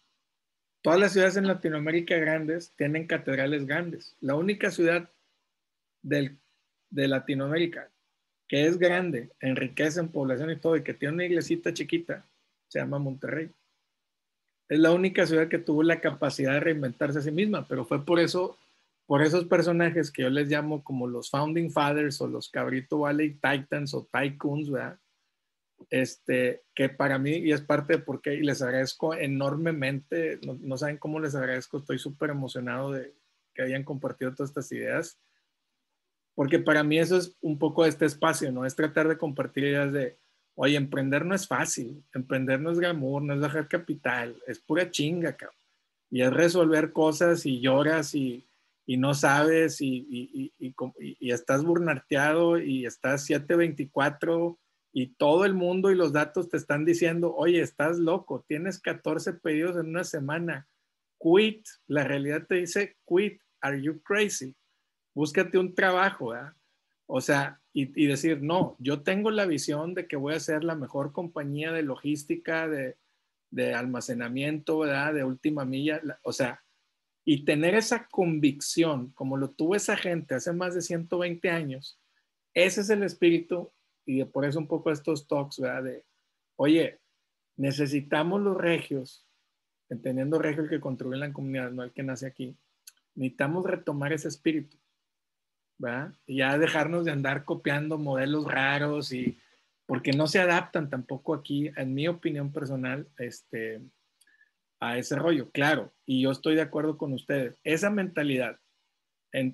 Todas las ciudades en Latinoamérica grandes tienen catedrales grandes. La única ciudad del, de Latinoamérica, que es grande, enriquece en población y todo, y que tiene una iglesita chiquita, se llama Monterrey. Es la única ciudad que tuvo la capacidad de reinventarse a sí misma, pero fue por eso, por esos personajes que yo les llamo como los Founding Fathers o los Cabrito Valley Titans o Tycoons, ¿verdad? Este, que para mí, y es parte de por qué, y les agradezco enormemente, no, no saben cómo les agradezco, estoy súper emocionado de que hayan compartido todas estas ideas porque para mí eso es un poco este espacio, ¿no? Es tratar de compartir ideas de, oye, emprender no es fácil, emprender no es glamour, no es bajar capital, es pura chinga, cabrón. Y es resolver cosas y lloras y, y no sabes y, y, y, estás burnarteado y estás 724 y todo el mundo y los datos te están diciendo, oye, estás loco, tienes 14 pedidos en una semana, quit, la realidad te dice, quit, are you crazy? búscate un trabajo, ¿verdad? O sea, y, decir, no, yo tengo la visión de que voy a ser la mejor compañía de logística, de, de almacenamiento, ¿verdad? De última milla, o sea, y tener esa convicción, como lo tuvo esa gente hace más de 120 años, ese es el espíritu y por eso un poco estos talks, ¿verdad? De, oye, necesitamos los regios, entendiendo regios que construyen la comunidad, no el que nace aquí, necesitamos retomar ese espíritu, ¿verdad? Y ya dejarnos de andar copiando modelos raros y porque no se adaptan tampoco aquí, en mi opinión personal, este, a ese rollo, claro, y yo estoy de acuerdo con ustedes, esa mentalidad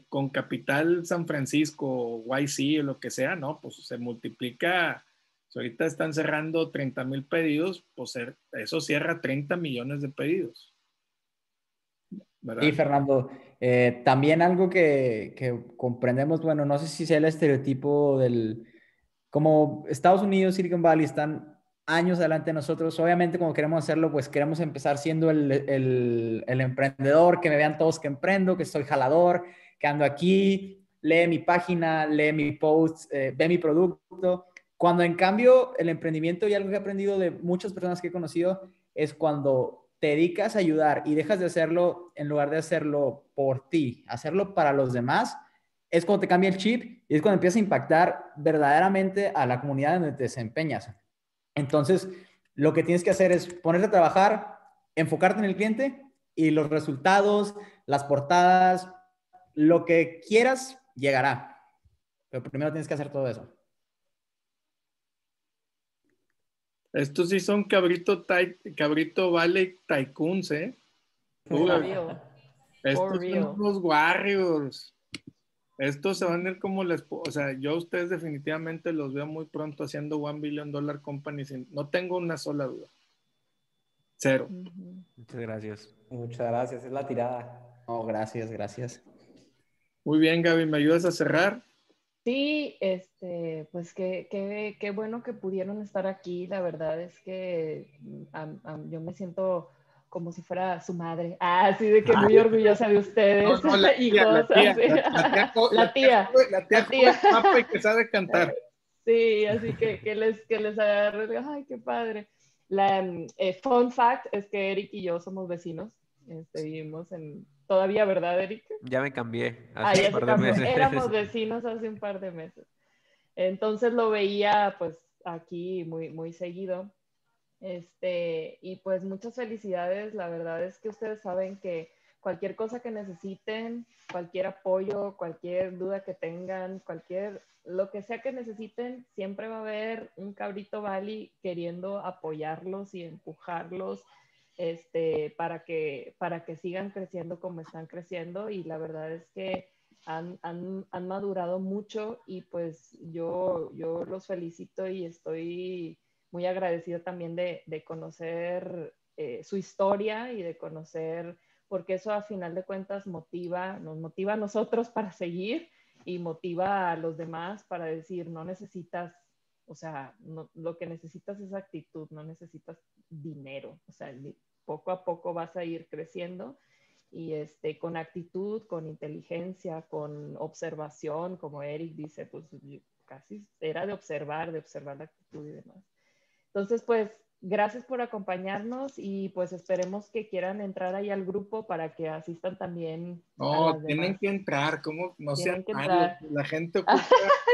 con Capital San Francisco, YC o lo que sea, no, pues se multiplica, si ahorita están cerrando 30 mil pedidos, pues eso cierra 30 millones de pedidos. Y Fernando, eh, también algo que, que, comprendemos, bueno, no sé si sea el estereotipo del, como Estados Unidos, Silicon Valley están años adelante de nosotros, obviamente como queremos hacerlo, pues queremos empezar siendo el, el, el emprendedor, que me vean todos que emprendo, que soy jalador, que ando aquí, lee mi página, lee mi post, eh, ve mi producto. Cuando en cambio el emprendimiento y algo que he aprendido de muchas personas que he conocido es cuando te dedicas a ayudar y dejas de hacerlo en lugar de hacerlo por ti, hacerlo para los demás, es cuando te cambia el chip y es cuando empieza a impactar verdaderamente a la comunidad donde te desempeñas. Entonces, lo que tienes que hacer es ponerte a trabajar, enfocarte en el cliente y los resultados, las portadas, lo que quieras llegará. Pero primero tienes que hacer todo eso. Estos sí son cabrito, cabrito vale tycoons, ¿eh? Estos son los Warriors. Estos se van a ir como les... O sea, yo a ustedes definitivamente los veo muy pronto haciendo One Billion Dollar Company. no tengo una sola duda. Cero. Muchas gracias. Muchas gracias. Es la tirada. Oh, gracias, gracias. Muy bien, Gaby, ¿me ayudas a cerrar? Sí, este, pues qué, qué, qué bueno que pudieron estar aquí. La verdad es que yo me siento como si fuera su madre. Ah, sí, de que muy orgullosa de ustedes. No, la, tía, la, tía, la, tía, la tía, y que sabe cantar. Sí, así que, que les, que les agarre. Ay, qué padre. La eh, fun fact es que Eric y yo somos vecinos. Este, vivimos en Todavía, ¿verdad, Eric? Ya me cambié hace ah, un par de meses. Éramos vecinos hace un par de meses. Entonces lo veía pues aquí muy, muy seguido. Este, y pues muchas felicidades. La verdad es que ustedes saben que cualquier cosa que necesiten, cualquier apoyo, cualquier duda que tengan, cualquier, lo que sea que necesiten, siempre va a haber un cabrito Bali queriendo apoyarlos y empujarlos este, para, que, para que sigan creciendo como están creciendo y la verdad es que han, han, han madurado mucho y pues yo, yo los felicito y estoy muy agradecida también de, de conocer eh, su historia y de conocer, porque eso a final de cuentas motiva, nos motiva a nosotros para seguir y motiva a los demás para decir, no necesitas, o sea, no, lo que necesitas es actitud, no necesitas dinero, o sea, poco a poco vas a ir creciendo y este, con actitud, con inteligencia, con observación, como Eric dice, pues casi era de observar, de observar la actitud y demás. Entonces, pues gracias por acompañarnos y pues esperemos que quieran entrar ahí al grupo para que asistan también. No, tienen que entrar, ¿cómo? No sean malos. La gente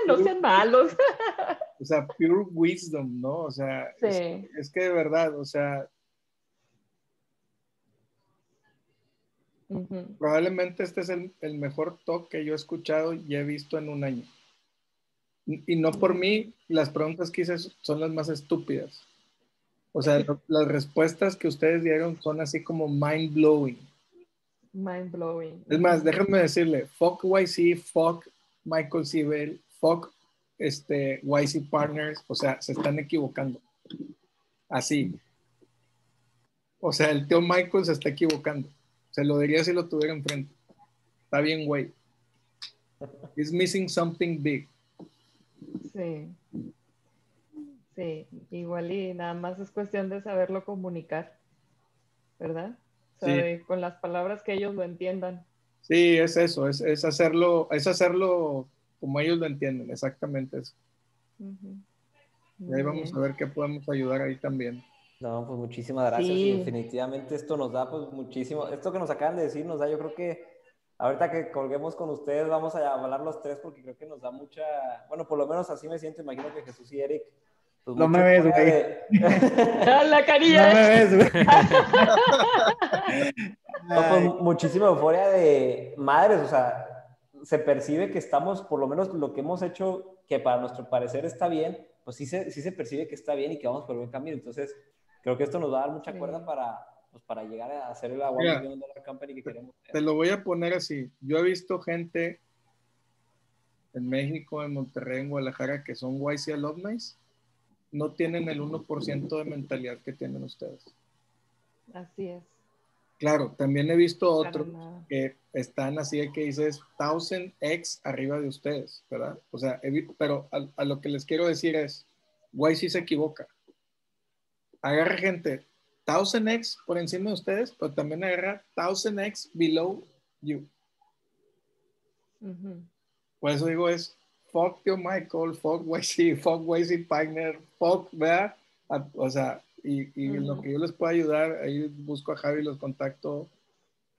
no sean malos. o sea, pure wisdom, ¿no? O sea, es, que de verdad, o sea, Probablemente este es el, mejor talk que yo he escuchado y he visto en un año. Y, no por mí, las preguntas que hice son las más estúpidas. O sea, las respuestas que ustedes dieron son así como mind blowing. Mind blowing. Es más, déjenme decirle, fuck YC, fuck Michael Sibel, fuck este, YC Partners, o sea, se están equivocando. Así. O sea, el tío Michael se está equivocando. Se lo diría si lo tuviera enfrente. Está bien, güey. He's missing something big. Sí. Sí, igual y nada más es cuestión de saberlo comunicar, ¿verdad? O sea, con las palabras que ellos lo entiendan. Sí, es eso, es, hacerlo, es hacerlo como ellos lo entienden, exactamente eso. Y ahí vamos a ver qué podemos ayudar ahí también. No, pues muchísimas gracias. definitivamente esto nos da pues muchísimo, esto que nos acaban de decir nos da yo creo que ahorita que colguemos con ustedes, vamos a hablar los tres porque creo que nos da mucha, bueno, por lo menos así me siento, imagino que Jesús y Eric. Pues no me ves, güey. La carilla. No me ves, güey. con muchísima euforia de madres, o sea, se percibe que estamos, por lo menos lo que hemos hecho, que para nuestro parecer está bien, pues sí se, sí se percibe que está bien y que vamos por buen camino. Entonces, creo que esto nos va a dar mucha cuerda para, pues, para llegar a hacer el agua de la company que queremos. Te lo voy a poner así. Yo he visto gente en México, en Monterrey, en Guadalajara, que son YC alumni, no tienen el 1% de mentalidad que tienen ustedes. Así es. Claro, también he visto otros que están así de que dices 1000x arriba de ustedes, ¿verdad? O sea, pero a, lo que les quiero decir es, YC se equivoca. Agarra gente 1000x por encima de ustedes, pero también agarra 1000x below you. Por eso digo es, fuck yo Michael, fuck YC, fuck YC Pagner, fuck, ¿verdad? O sea, y, y lo que yo les pueda ayudar, ahí busco a Javi, los contacto.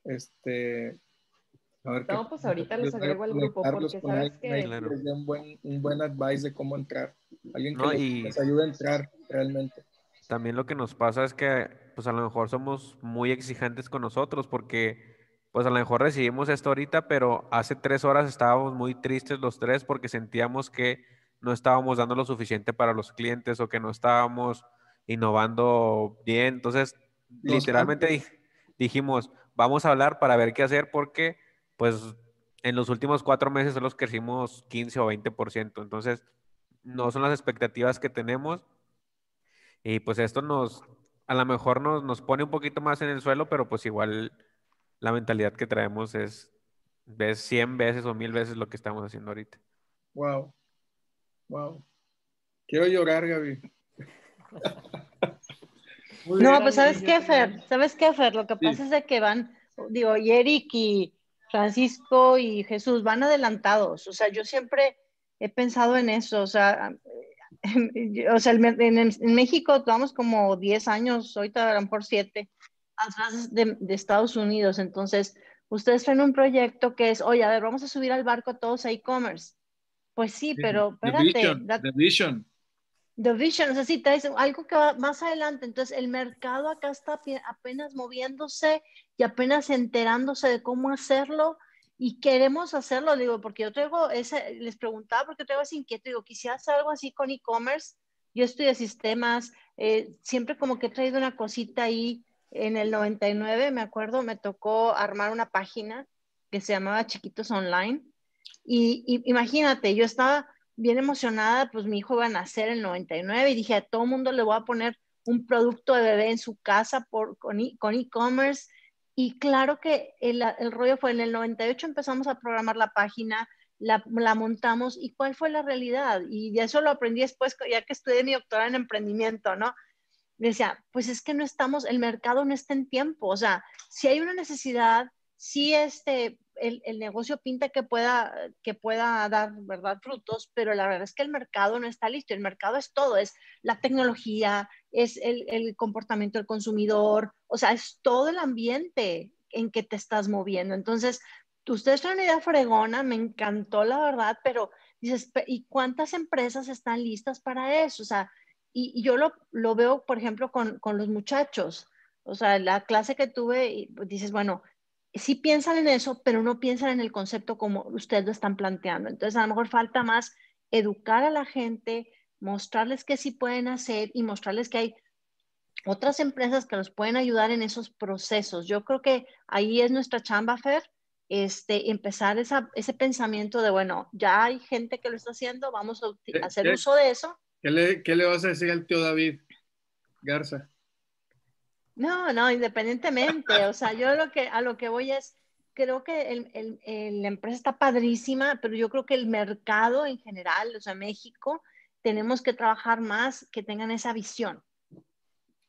Este, a ver no, pues ahorita les agrego al grupo porque sabes que... Les un buen, un buen advice de cómo entrar. Alguien que les, ayude a entrar realmente. También lo que nos pasa es que, pues a lo mejor somos muy exigentes con nosotros porque, pues a lo mejor recibimos esto ahorita, pero hace tres horas estábamos muy tristes los tres porque sentíamos que no estábamos dando lo suficiente para los clientes o que no estábamos innovando bien. Entonces, literalmente dijimos, vamos a hablar para ver qué hacer porque, pues, en los últimos cuatro meses solo crecimos 15 o 20%. Entonces, no son las expectativas que tenemos. Y pues esto nos, a lo mejor nos, nos pone un poquito más en el suelo, pero pues igual la mentalidad que traemos es, ves 100 veces o mil veces lo que estamos haciendo ahorita. Wow. Wow. Quiero llorar, Gaby. No, pues sabes qué, Fer, sabes qué, Fer, lo que pasa es de que van, digo, y Eric y Francisco y Jesús van adelantados, o sea, yo siempre he pensado en eso, o sea, o sea, en, México vamos como 10 años, ahorita a lo mejor 7, atrás de, de, Estados Unidos, entonces, ustedes traen un proyecto que es, oye, a ver, vamos a subir al barco todos a e-commerce. Pues sí, pero espérate. The vision, The Vision, o sea, sí, algo que va más adelante. Entonces, el mercado acá está apenas moviéndose y apenas enterándose de cómo hacerlo y queremos hacerlo, digo, porque yo traigo ese, les preguntaba porque traigo ese inquieto, digo, quisiera hacer algo así con e-commerce. Yo estudio sistemas, eh, siempre como que he traído una cosita ahí. En el 99, me acuerdo, me tocó armar una página que se llamaba Chiquitos Online. y imagínate, yo estaba bien emocionada, pues mi hijo iba a nacer en el 99 y dije a todo mundo le voy a poner un producto de bebé en su casa por, con e-commerce. Y claro que el, el, rollo fue en el 98 empezamos a programar la página, la, la, montamos y cuál fue la realidad. Y eso lo aprendí después, ya que estudié mi doctorado en emprendimiento, ¿no? Decía, pues es que no estamos, el mercado no está en tiempo, o sea, si hay una necesidad, si este, el, el, negocio pinta que pueda, que pueda dar ¿verdad? frutos, pero la verdad es que el mercado no está listo. El mercado es todo, es la tecnología, es el, el comportamiento del consumidor, o sea, es todo el ambiente en que te estás moviendo. Entonces, ustedes traen una idea fregona, me encantó la verdad, pero dices, ¿y cuántas empresas están listas para eso? O sea, y, y yo lo, lo, veo, por ejemplo, con, con los muchachos. O sea, la clase que tuve, pues, dices, bueno, sí piensan en eso, pero no piensan en el concepto como ustedes lo están planteando. Entonces, a lo mejor falta más educar a la gente, mostrarles qué sí pueden hacer y mostrarles que hay otras empresas que los pueden ayudar en esos procesos. Yo creo que ahí es nuestra chamba, Fer, este, empezar ese pensamiento de, bueno, ya hay gente que lo está haciendo, vamos a hacer uso de eso. ¿Qué le, ¿Qué le vas a decir al tío David Garza? No, no, independientemente, o sea, yo lo que, a lo que voy es, creo que el, el, la empresa está padrísima, pero yo creo que el mercado en general, o sea, México, tenemos que trabajar más que tengan esa visión.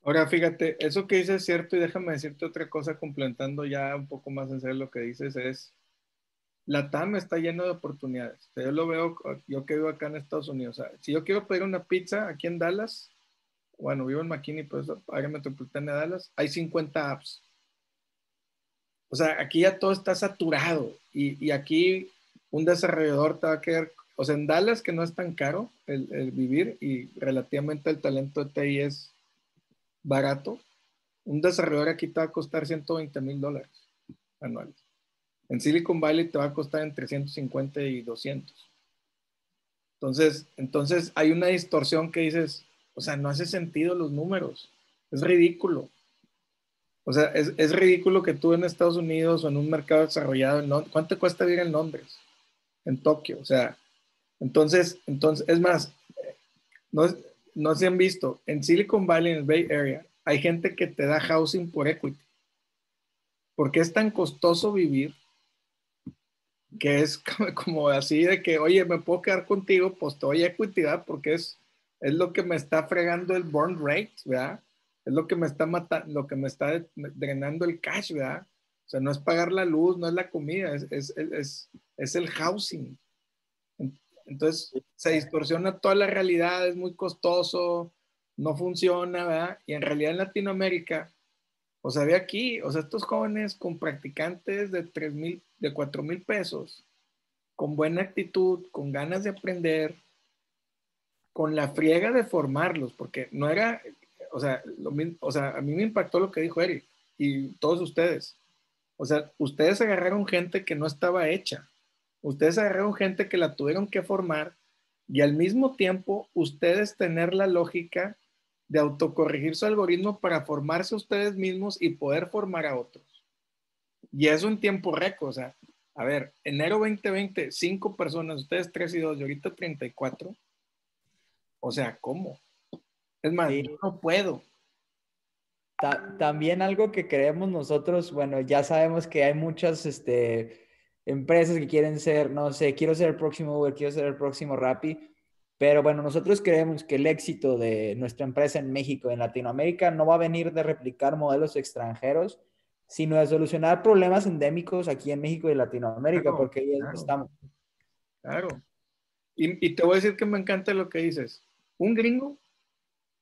Ahora, fíjate, eso que dices es cierto y déjame decirte otra cosa complementando ya un poco más en serio lo que dices es, la TAM está llena de oportunidades. Yo lo veo, yo que vivo acá en Estados Unidos, o sea, si yo quiero pedir una pizza aquí en Dallas, bueno, vivo en McKinney, pues área metropolitana de Dallas, hay 50 apps. O sea, aquí ya todo está saturado y, y aquí un desarrollador te va a quedar, o sea, en Dallas que no es tan caro el, el vivir y relativamente el talento de TI es barato, un desarrollador aquí te va a costar 120 mil dólares anuales. En Silicon Valley te va a costar entre 150 y 200. Entonces, entonces hay una distorsión que dices, o sea, no hace sentido los números. Es ridículo. O sea, es, es ridículo que tú en Estados Unidos o en un mercado desarrollado, en ¿cuánto cuesta vivir en Londres? En Tokio. O sea, entonces, entonces, es más, no, no se han visto, en Silicon Valley, en el Bay Area, hay gente que te da housing por equity. Porque es tan costoso vivir que es como así de que, oye, me puedo quedar contigo, pues te doy equity, Porque es, es lo que me está fregando el burn rate, ¿verdad? Es lo que me está matando, lo que me está drenando el cash, ¿verdad? O sea, no es pagar la luz, no es la comida, es, es, es, es el housing. Entonces se distorsiona toda la realidad, es muy costoso, no funciona, ¿verdad? Y en realidad en Latinoamérica, o sea, ve aquí, o sea, estos jóvenes con practicantes de 3 mil, de 4 mil pesos, con buena actitud, con ganas de aprender, con la friega de formarlos, porque no era, o sea, o sea, a mí me impactó lo que dijo Eric y todos ustedes. O sea, ustedes agarraron gente que no estaba hecha. Ustedes agarraron gente que la tuvieron que formar y al mismo tiempo ustedes tener la lógica de autocorregir su algoritmo para formarse ustedes mismos y poder formar a otros. Y eso en tiempo récord, o sea, a ver, enero 2020, cinco personas, ustedes tres y dos, y ahorita 34. O sea, ¿cómo? Es más, no puedo. también algo que creemos nosotros, bueno, ya sabemos que hay muchas este, empresas que quieren ser, no sé, quiero ser el próximo Uber, quiero ser el próximo Rappi, pero bueno, nosotros creemos que el éxito de nuestra empresa en México, en Latinoamérica, no va a venir de replicar modelos extranjeros, sino de solucionar problemas endémicos aquí en México y Latinoamérica, porque ahí estamos. Claro. Y, y, te voy a decir que me encanta lo que dices. Un gringo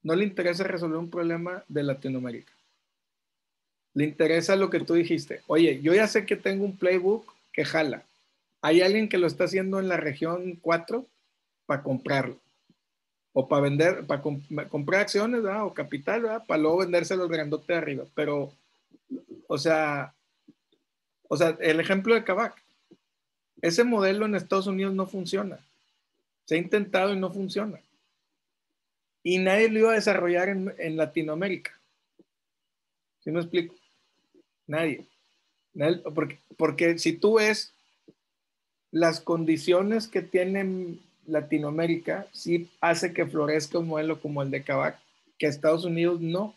no le interesa resolver un problema de Latinoamérica. Le interesa lo que tú dijiste. Oye, yo ya sé que tengo un playbook que jala. Hay alguien que lo está haciendo en la región 4 para comprarlo. O para vender, para comprar acciones, ¿verdad? O capital, ¿verdad? Para luego vendérselo al grandote de arriba. Pero, o sea, o sea, el ejemplo de Kavak. Ese modelo en Estados Unidos no funciona. Se ha intentado y no funciona. Y nadie lo iba a desarrollar en, Latinoamérica. ¿Sí me explico? Nadie. porque, si tú ves las condiciones que tienen Latinoamérica sí hace que florezca un modelo como el de Kavak, que Estados Unidos no.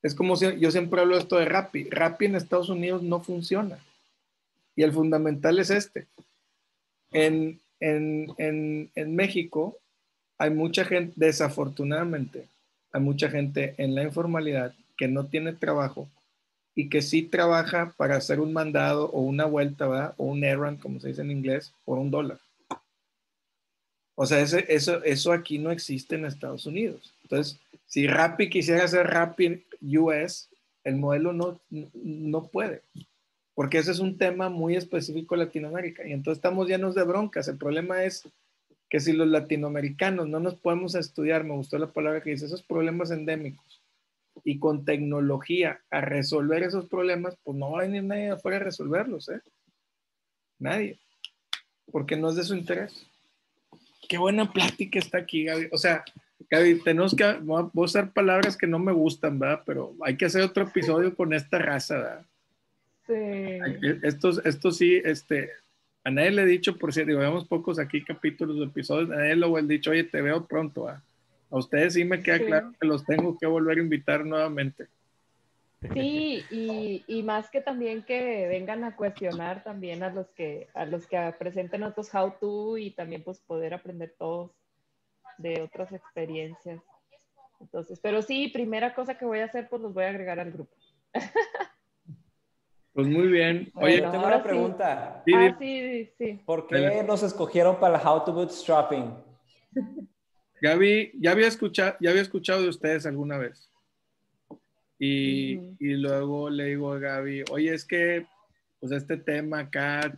Es como si yo siempre hablo esto de Rappi. Rappi en Estados Unidos no funciona. Y el fundamental es este. En, en, en México hay mucha gente, desafortunadamente, hay mucha gente en la informalidad que no tiene trabajo y que sí trabaja para hacer un mandado o una vuelta, ¿verdad? O un errand, como se dice en inglés, por un dólar. O sea, ese, eso, eso aquí no existe en Estados Unidos. Entonces, si Rappi quisiera hacer Rappi US, el modelo no, no puede, porque ese es un tema muy específico de Latinoamérica. Y entonces estamos llenos de broncas. El problema es que si los latinoamericanos no nos podemos estudiar, me gustó la palabra que dice, esos problemas endémicos, y con tecnología a resolver esos problemas, pues no va a venir nadie afuera a resolverlos, ¿eh? Nadie. Porque no es de su interés qué buena plática está aquí, Gaby. O sea, Gaby, tenemos que, voy a usar palabras que no me gustan, ¿verdad? Pero hay que hacer otro episodio con esta raza, ¿verdad? Sí. Estos, estos sí, este, a nadie le he dicho, por cierto, digo, vemos pocos aquí capítulos de episodios, a nadie lo he dicho, oye, te veo pronto, ¿verdad? A ustedes sí me queda claro que los tengo que volver a invitar nuevamente. Sí, y, y, más que también que vengan a cuestionar también a los que, a los que presenten otros how to y también pues poder aprender todos de otras experiencias. Entonces, pero sí, primera cosa que voy a hacer, pues los voy a agregar al grupo. Pues muy bien. Oye, tengo una pregunta. Sí. Ah, sí, sí. ¿Por qué nos escogieron para el How to Bootstrapping? Gaby, ya había escuchado, ya había escuchado de ustedes alguna vez. Y, y, luego le digo a Gaby, oye, es que pues este tema acá.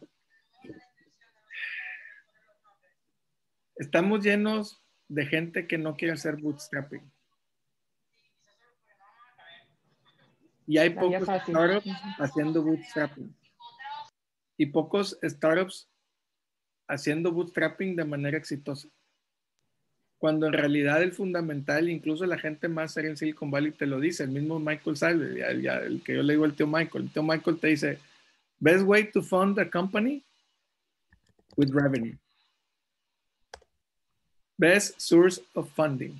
Estamos llenos de gente que no quiere hacer bootstrapping. Y hay pocos startups haciendo bootstrapping. Y pocos startups haciendo bootstrapping de manera exitosa. Cuando en realidad el fundamental, incluso la gente más seria en Silicon Valley te lo dice, el mismo Michael Salve, el que yo le digo al tío Michael, el tío Michael te dice, best way to fund a company with revenue. Best source of funding.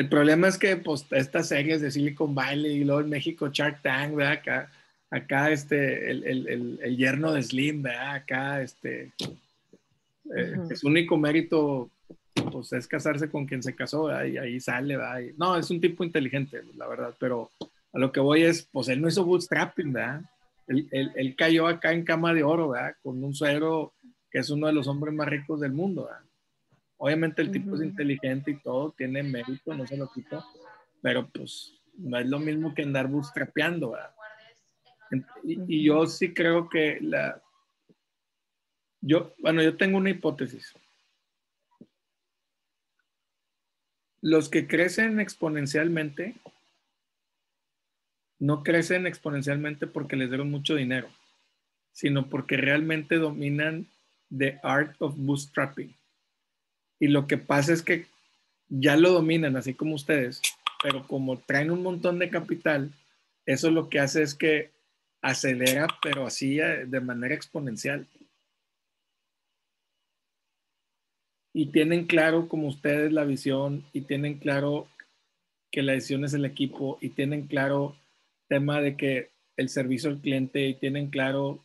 El problema es que pues, estas series de Silicon Valley y luego en México Shark Tank, ¿verdad? Acá, acá este, el, el, el, yerno de Slim, ¿verdad? Acá, este, eh, su único mérito pues es casarse con quien se casó, ¿verdad? y ahí sale, ¿verdad? no, es un tipo inteligente, la verdad, pero a lo que voy es, pues él no hizo bootstrapping, ¿verdad? Él, él, él cayó acá en cama de oro, ¿verdad? Con un suegro que es uno de los hombres más ricos del mundo, ¿verdad? Obviamente el tipo es inteligente y todo, tiene mérito, no se lo quito, pero pues no es lo mismo que andar bootstrapeando, ¿verdad? Y, y, yo sí creo que la... Yo, bueno, yo tengo una hipótesis. Los que crecen exponencialmente no crecen exponencialmente porque les dieron mucho dinero, sino porque realmente dominan the art of bootstrapping. Y lo que pasa es que ya lo dominan, así como ustedes, pero como traen un montón de capital, eso lo que hace es que acelera, pero así eh, de manera exponencial. Y tienen claro como ustedes la visión y tienen claro que la decisión es el equipo y tienen claro tema de que el servicio al cliente y tienen claro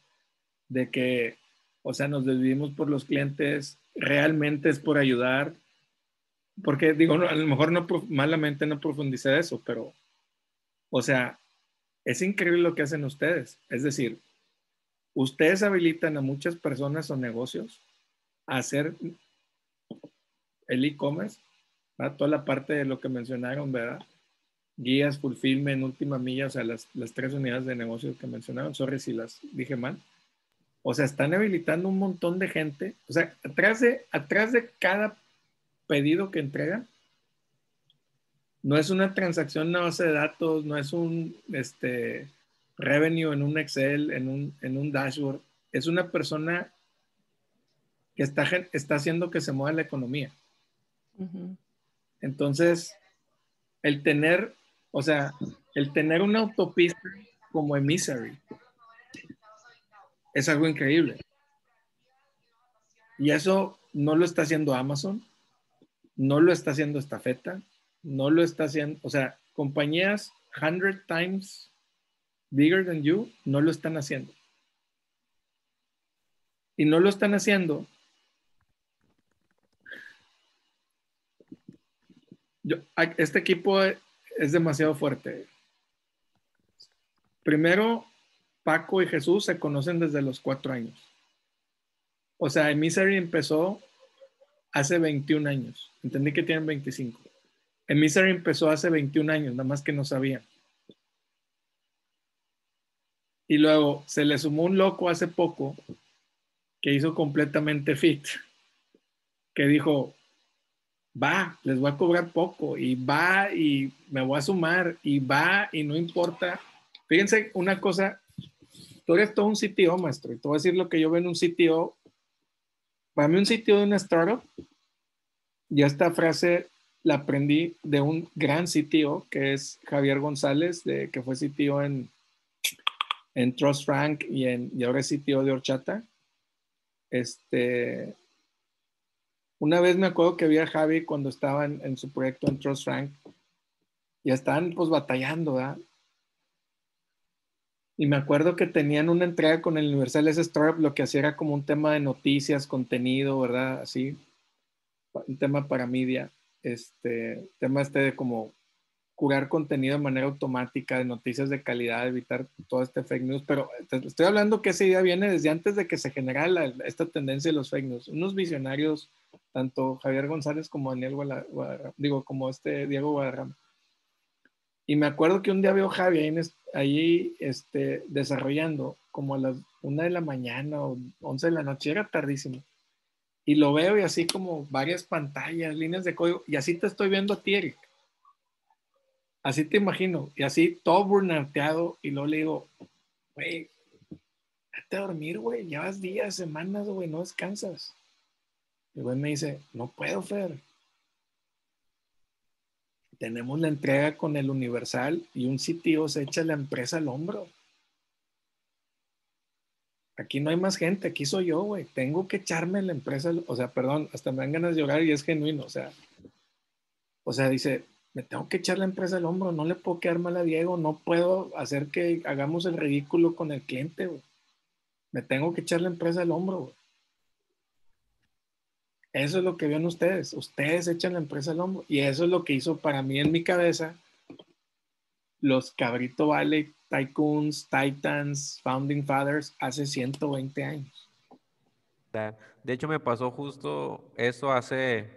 de que, o sea, nos dividimos por los clientes realmente es por ayudar, porque digo, a lo mejor no malamente no profundicé eso, pero, o sea, es increíble lo que hacen ustedes. Es decir, ustedes habilitan a muchas personas o negocios a hacer el e-commerce, toda la parte de lo que mencionaron, ¿verdad? Guías, fulfillment, última milla, o sea, las, las tres unidades de negocio que mencionaron, sorry si las dije mal. O sea, están habilitando un montón de gente. O sea, atrás de, atrás de cada pedido que entregan, no es una transacción en una base de datos, no es un este, revenue en un Excel, en un, en un dashboard. Es una persona que está, está haciendo que se mueva la economía. Entonces, el tener, o sea, el tener una autopista como Emissary, es algo increíble. Y eso no lo está haciendo Amazon, no lo está haciendo Estafeta, no lo está haciendo, o sea, compañías 100 times bigger than you no lo están haciendo. Y no lo están haciendo. este equipo es demasiado fuerte. Primero, Paco y Jesús se conocen desde los cuatro años. O sea, Emissary empezó hace 21 años. Entendí que tienen 25. Emissary empezó hace 21 años, nada más que no sabían. Y luego se le sumó un loco hace poco que hizo completamente fit, que dijo, va, les voy a cobrar poco, y va y me voy a sumar, y va y no importa. Fíjense una cosa tú eres todo un CTO, maestro, y te voy a decir lo que yo veo en un CTO. Para mí un CTO de una startup, y esta frase la aprendí de un gran CTO, que es Javier González, que fue CTO en, en Trust Frank y, en, y ahora es CTO de Horchata. Este, una vez me acuerdo que vi a Javi cuando estaba en, en su proyecto en Trust Frank, y estaban pues batallando, ¿verdad? Y me acuerdo que tenían una entrega con el Universal S Startup, lo que hacía era como un tema de noticias, contenido, ¿verdad? Así, un tema para media, este, tema este de como curar contenido de manera automática, de noticias de calidad, evitar todo este fake news, pero estoy hablando que esa idea viene desde antes de que se generara esta tendencia de los fake news. Unos visionarios, tanto Javier González como Daniel Guadarrama, digo, como este Diego Guadarrama, y me acuerdo que un día veo a Javi ahí, este, desarrollando como a las una de la mañana o 11 de la noche, era tardísimo. Y lo veo y así como varias pantallas, líneas de código, y así te estoy viendo a ti, Eric. Así te imagino, y así todo burnateado, y luego le digo, güey, date a dormir, güey, llevas días, semanas, güey, no descansas. Y güey me dice, no puedo, Fer. Tenemos la entrega con el Universal y un sitio se echa la empresa al hombro. Aquí no hay más gente, aquí soy yo, güey. Tengo que echarme la empresa, o sea, perdón, hasta me dan ganas de llorar y es genuino, o sea, o sea, dice, me tengo que echar la empresa al hombro, no le puedo quedar mal a Diego, no puedo hacer que hagamos el ridículo con el cliente, güey. Me tengo que echar la empresa al hombro, güey. Eso es lo que ven ustedes. Ustedes echan la empresa al hombro. Y eso es lo que hizo para mí en mi cabeza los Cabrito Valley Tycoons, Titans, Founding Fathers hace 120 años. De hecho, me pasó justo eso hace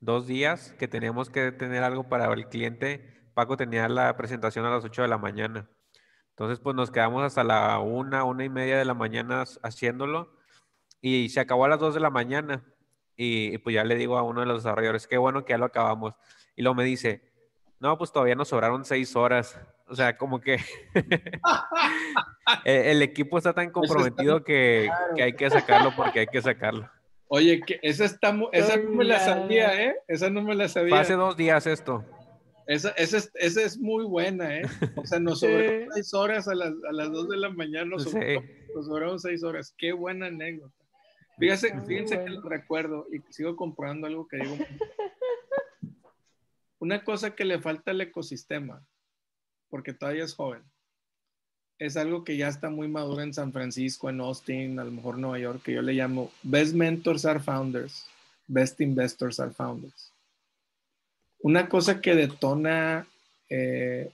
dos días que teníamos que tener algo para el cliente. Paco tenía la presentación a las 8 de la mañana. Entonces, pues nos quedamos hasta la una, una y media de la mañana haciéndolo y se acabó a las 2 de la mañana. Y, y, pues ya le digo a uno de los desarrolladores, qué bueno que ya lo acabamos. Y luego me dice, no, pues todavía nos sobraron seis horas. O sea, como que e, el equipo está tan comprometido que, hay que sacarlo porque hay que sacarlo. Oye, que esa, está, esa no me la sabía, ¿eh? Esa no me la sabía. hace dos días esto. Esa, esa, es, esa, es, muy buena, ¿eh? O sea, nos sobraron seis horas a las, a las dos de la mañana, nos, sobraron, seis horas. Qué buena anécdota. Fíjense, fíjense que lo recuerdo y sigo comprando algo que digo. Una cosa que le falta al ecosistema porque todavía es joven. Es algo que ya está muy maduro en San Francisco, en Austin, a lo mejor Nueva York, que yo le llamo Best Mentors are Founders, Best Investors are Founders. Una cosa que detona eh,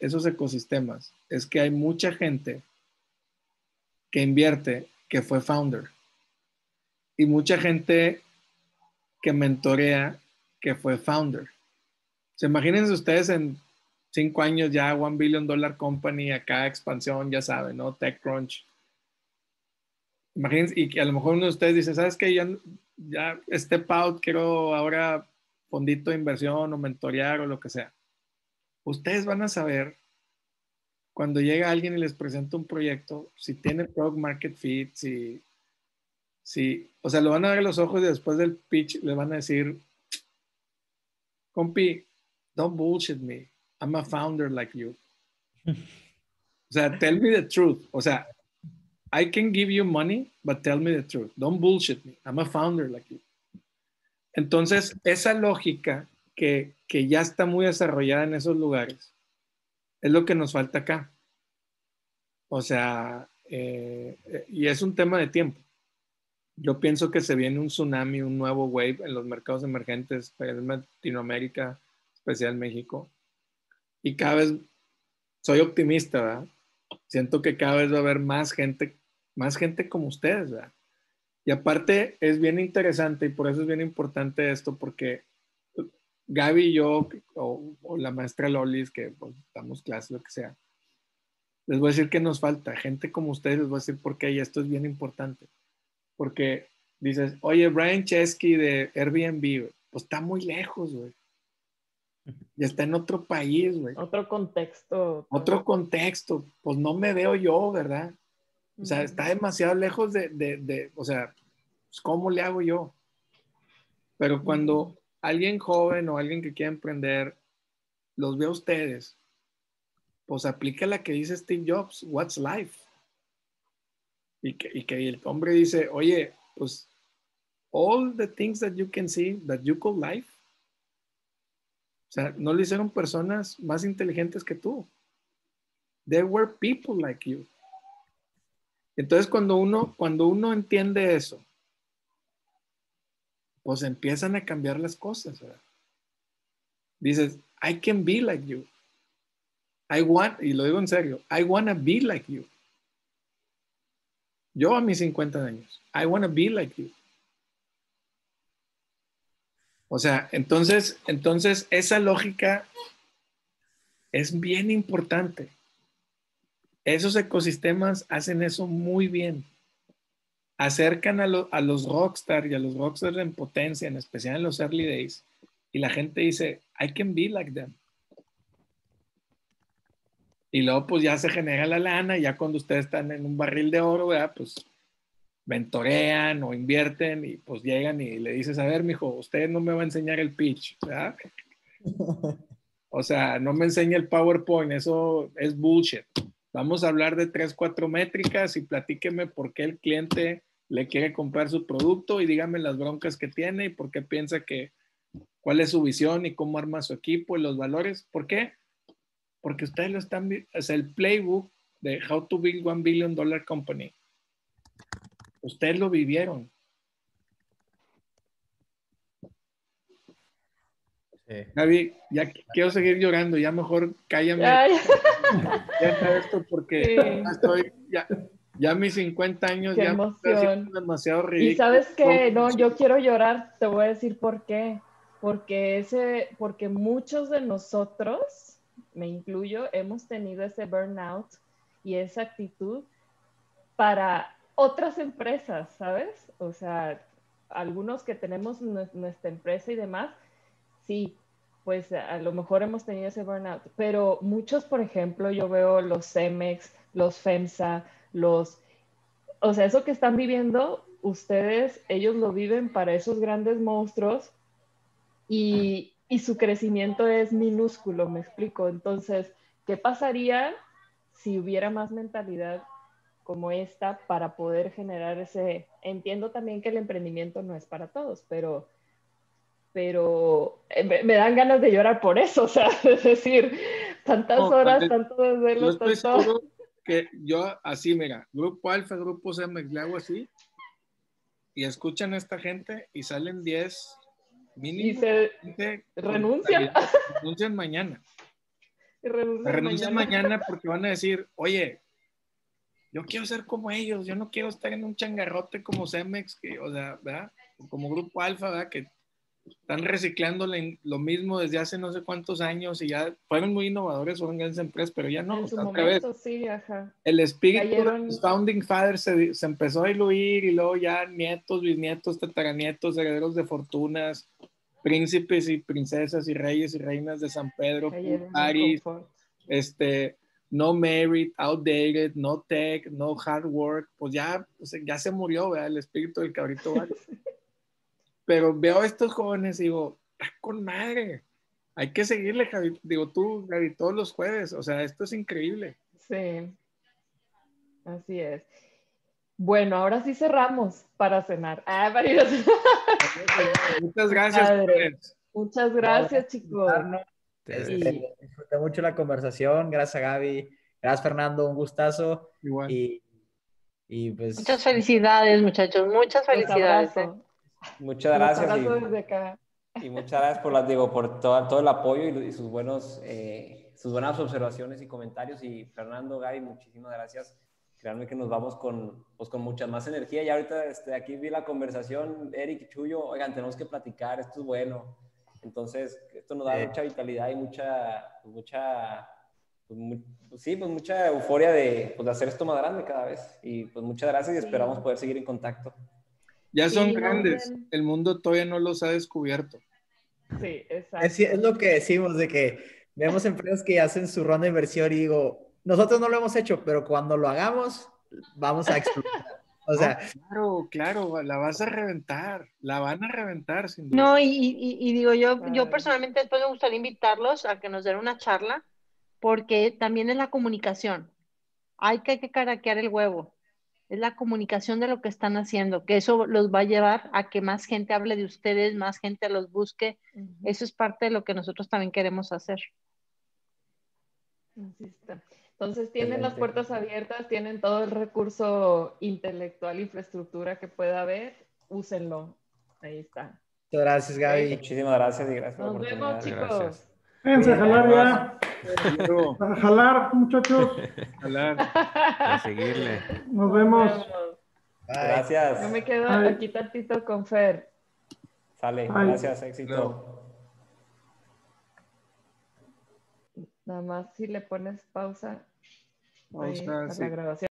esos ecosistemas es que hay mucha gente que invierte que fue founder y mucha gente que mentorea que fue founder. Se imagínense ustedes en cinco años ya One Billion Dollar Company, acá expansión, ya saben, ¿no? TechCrunch. Imagínense, y que a lo mejor uno de ustedes dice, ¿sabes qué? Ya, ya step out, quiero ahora fondito de inversión o mentorear o lo que sea. Ustedes van a saber cuando llega alguien y les presenta un proyecto, si tiene product market fit, si, si, o sea, lo van a ver los ojos y después del pitch le van a decir, compi, don't bullshit me. I'm a founder like you. O sea, tell me the truth. O sea, I can give you money, but tell me the truth. Don't bullshit me. I'm a founder like you. Entonces, esa lógica que, que ya está muy desarrollada en esos lugares es lo que nos falta acá. O sea, eh, y es un tema de tiempo. Yo pienso que se viene un tsunami, un nuevo wave en los mercados emergentes, en Latinoamérica, especial México, y cada vez soy optimista, ¿verdad? Siento que cada vez va a haber más gente, más gente como ustedes, ¿verdad? Y aparte es bien interesante y por eso es bien importante esto, porque Gaby y yo, o, la maestra Lolis, que pues, damos clases, lo que sea, les voy a decir que nos falta. Gente como ustedes les voy a decir por qué, y esto es bien importante. Porque dices, oye, Brian Chesky de Airbnb, pues está muy lejos, güey. Y está en otro país, güey. Otro contexto. Otro contexto. Pues no me veo yo, ¿verdad? O sea, está demasiado lejos de, de, de o sea, pues, ¿cómo le hago yo? Pero cuando alguien joven o alguien que quiera emprender, los ve a ustedes, pues aplica la que dice Steve Jobs, what's life? Y que, el hombre dice, oye, pues all the things that you can see that you call life, o sea, no lo hicieron personas más inteligentes que tú. There were people like you. Entonces, cuando uno, cuando uno entiende eso, pues empiezan a cambiar las cosas. Dices, I can be like you. I want, y lo digo en serio, I want to be like you. Yo a mis 50 años, I want to be like you. O sea, entonces, entonces esa lógica es bien importante. esos ecosistemas hacen eso muy bien. Acercan a, a los rockstar y a los rockstar en potencia, en especial en los early days, y la gente dice, I can be like them. Y luego pues ya se genera la lana, y ya cuando ustedes están en un barril de oro, ¿verdad? Pues mentorean o invierten y pues llegan y le dices, a ver, mijo, usted no me va a enseñar el pitch, ¿verdad? O sea, no me enseña el PowerPoint, eso es bullshit. Vamos a hablar de tres, cuatro métricas y platíqueme por qué el cliente le quiere comprar su producto y dígame las broncas que tiene y por qué piensa que, cuál es su visión y cómo arma su equipo y los valores. ¿Por qué? Porque ustedes lo están, o sea, el playbook de How to Build One Billion Dollar Company. Ustedes lo vivieron. Gaby, ya quiero seguir llorando, ya mejor cállame. Ya, esto porque ya estoy, ya, ya mis 50 años qué ya emoción. demasiado ridículo. Y sabes que no, yo quiero llorar, te voy a decir por qué. Porque ese, porque muchos de nosotros, me incluyo, hemos tenido ese burnout y esa actitud para otras empresas, ¿sabes? O sea, algunos que tenemos nuestra empresa y demás, sí, pues a lo mejor hemos tenido ese burnout, pero muchos, por ejemplo, yo veo los CEMEX, los FEMSA, los, o sea, eso que están viviendo, ustedes, ellos lo viven para esos grandes monstruos y, y su crecimiento es minúsculo, me explico. Entonces, ¿qué pasaría si hubiera más mentalidad como esta para poder generar ese, entiendo también que el emprendimiento no es para todos, pero pero eh, me, dan ganas de llorar por eso, o sea, es decir, tantas horas, tanto desvelos, yo tanto... que yo así, mira, grupo alfa, grupo C, me hago así, y escuchan a esta gente y salen 10 mínimo. Y se renuncian. Renuncian mañana. Y renuncian, renuncian mañana. mañana porque van a decir, oye, yo quiero ser como ellos, yo no quiero estar en un changarrote como Cemex, que, o sea, ¿verdad? Como Grupo Alfa, ¿verdad? Que están reciclando lo mismo desde hace no sé cuántos años y ya fueron muy innovadores, fueron grandes empresas, pero ya no. En su momento, sí, ajá. El espíritu de los founding fathers se, se, empezó a diluir y luego ya nietos, bisnietos, tataranietos, herederos de fortunas, príncipes y princesas y reyes y reinas de San Pedro, Paris, este, no merit, outdated, no tech, no hard work, pues ya, pues ya se murió, ¿verdad? El espíritu del cabrito Pero veo a estos jóvenes y digo, está con madre. Hay que seguirle, Javi. Digo, tú, Gaby, todos los jueves. O sea, esto es increíble. Sí. Así es. Bueno, ahora sí cerramos para cenar. Ah, para ir a cenar. Muchas gracias. Muchas gracias, chicos. Este, disfruté mucho la conversación. Gracias, Gaby. Gracias, Fernando. Un gustazo. Igual. Y, y pues... Muchas felicidades, muchachos. Muchas felicidades. Muchas gracias. Y, y, muchas gracias por, las, digo, por todo, todo el apoyo y, sus, buenos, eh, sus buenas observaciones y comentarios. Y Fernando, Gaby, muchísimas gracias. Créanme que nos vamos con, pues, con mucha más energía. Y ahorita este, aquí vi la conversación, Eric y Chuyo, oigan, tenemos que platicar, esto es bueno. Entonces, esto nos da mucha vitalidad y mucha, pues, mucha, pues, pues, sí, pues mucha euforia de, pues, de hacer esto más grande cada vez. Y pues muchas gracias y esperamos poder seguir en contacto. Ya son grandes, el mundo todavía no los ha descubierto. Sí, exacto. Es, lo que decimos, de que vemos empresas que hacen su ronda de inversión y digo, nosotros no lo hemos hecho, pero cuando lo hagamos, vamos a explotar. O sea, claro, claro, la vas a reventar, la van a reventar sin duda. No, y, y, digo, yo, yo personalmente después me gustaría invitarlos a que nos den una charla, porque también es la comunicación. Hay que, hay que caraquear el huevo es la comunicación de lo que están haciendo, que eso los va a llevar a que más gente hable de ustedes, más gente los busque. Eso es parte de lo que nosotros también queremos hacer. Entonces tienen las puertas abiertas, tienen todo el recurso intelectual, infraestructura que pueda haber, úsenlo. Ahí está. Muchas gracias, Gaby. Muchísimas gracias y gracias Nos vemos, chicos. Vénganse a jalar ya. A jalar, muchachos. Jalar. A seguirle. Nos vemos. Gracias. Yo me quedo aquí tantito con Fer. Sale, gracias, éxito. Nada más si le pones pausa. la grabación.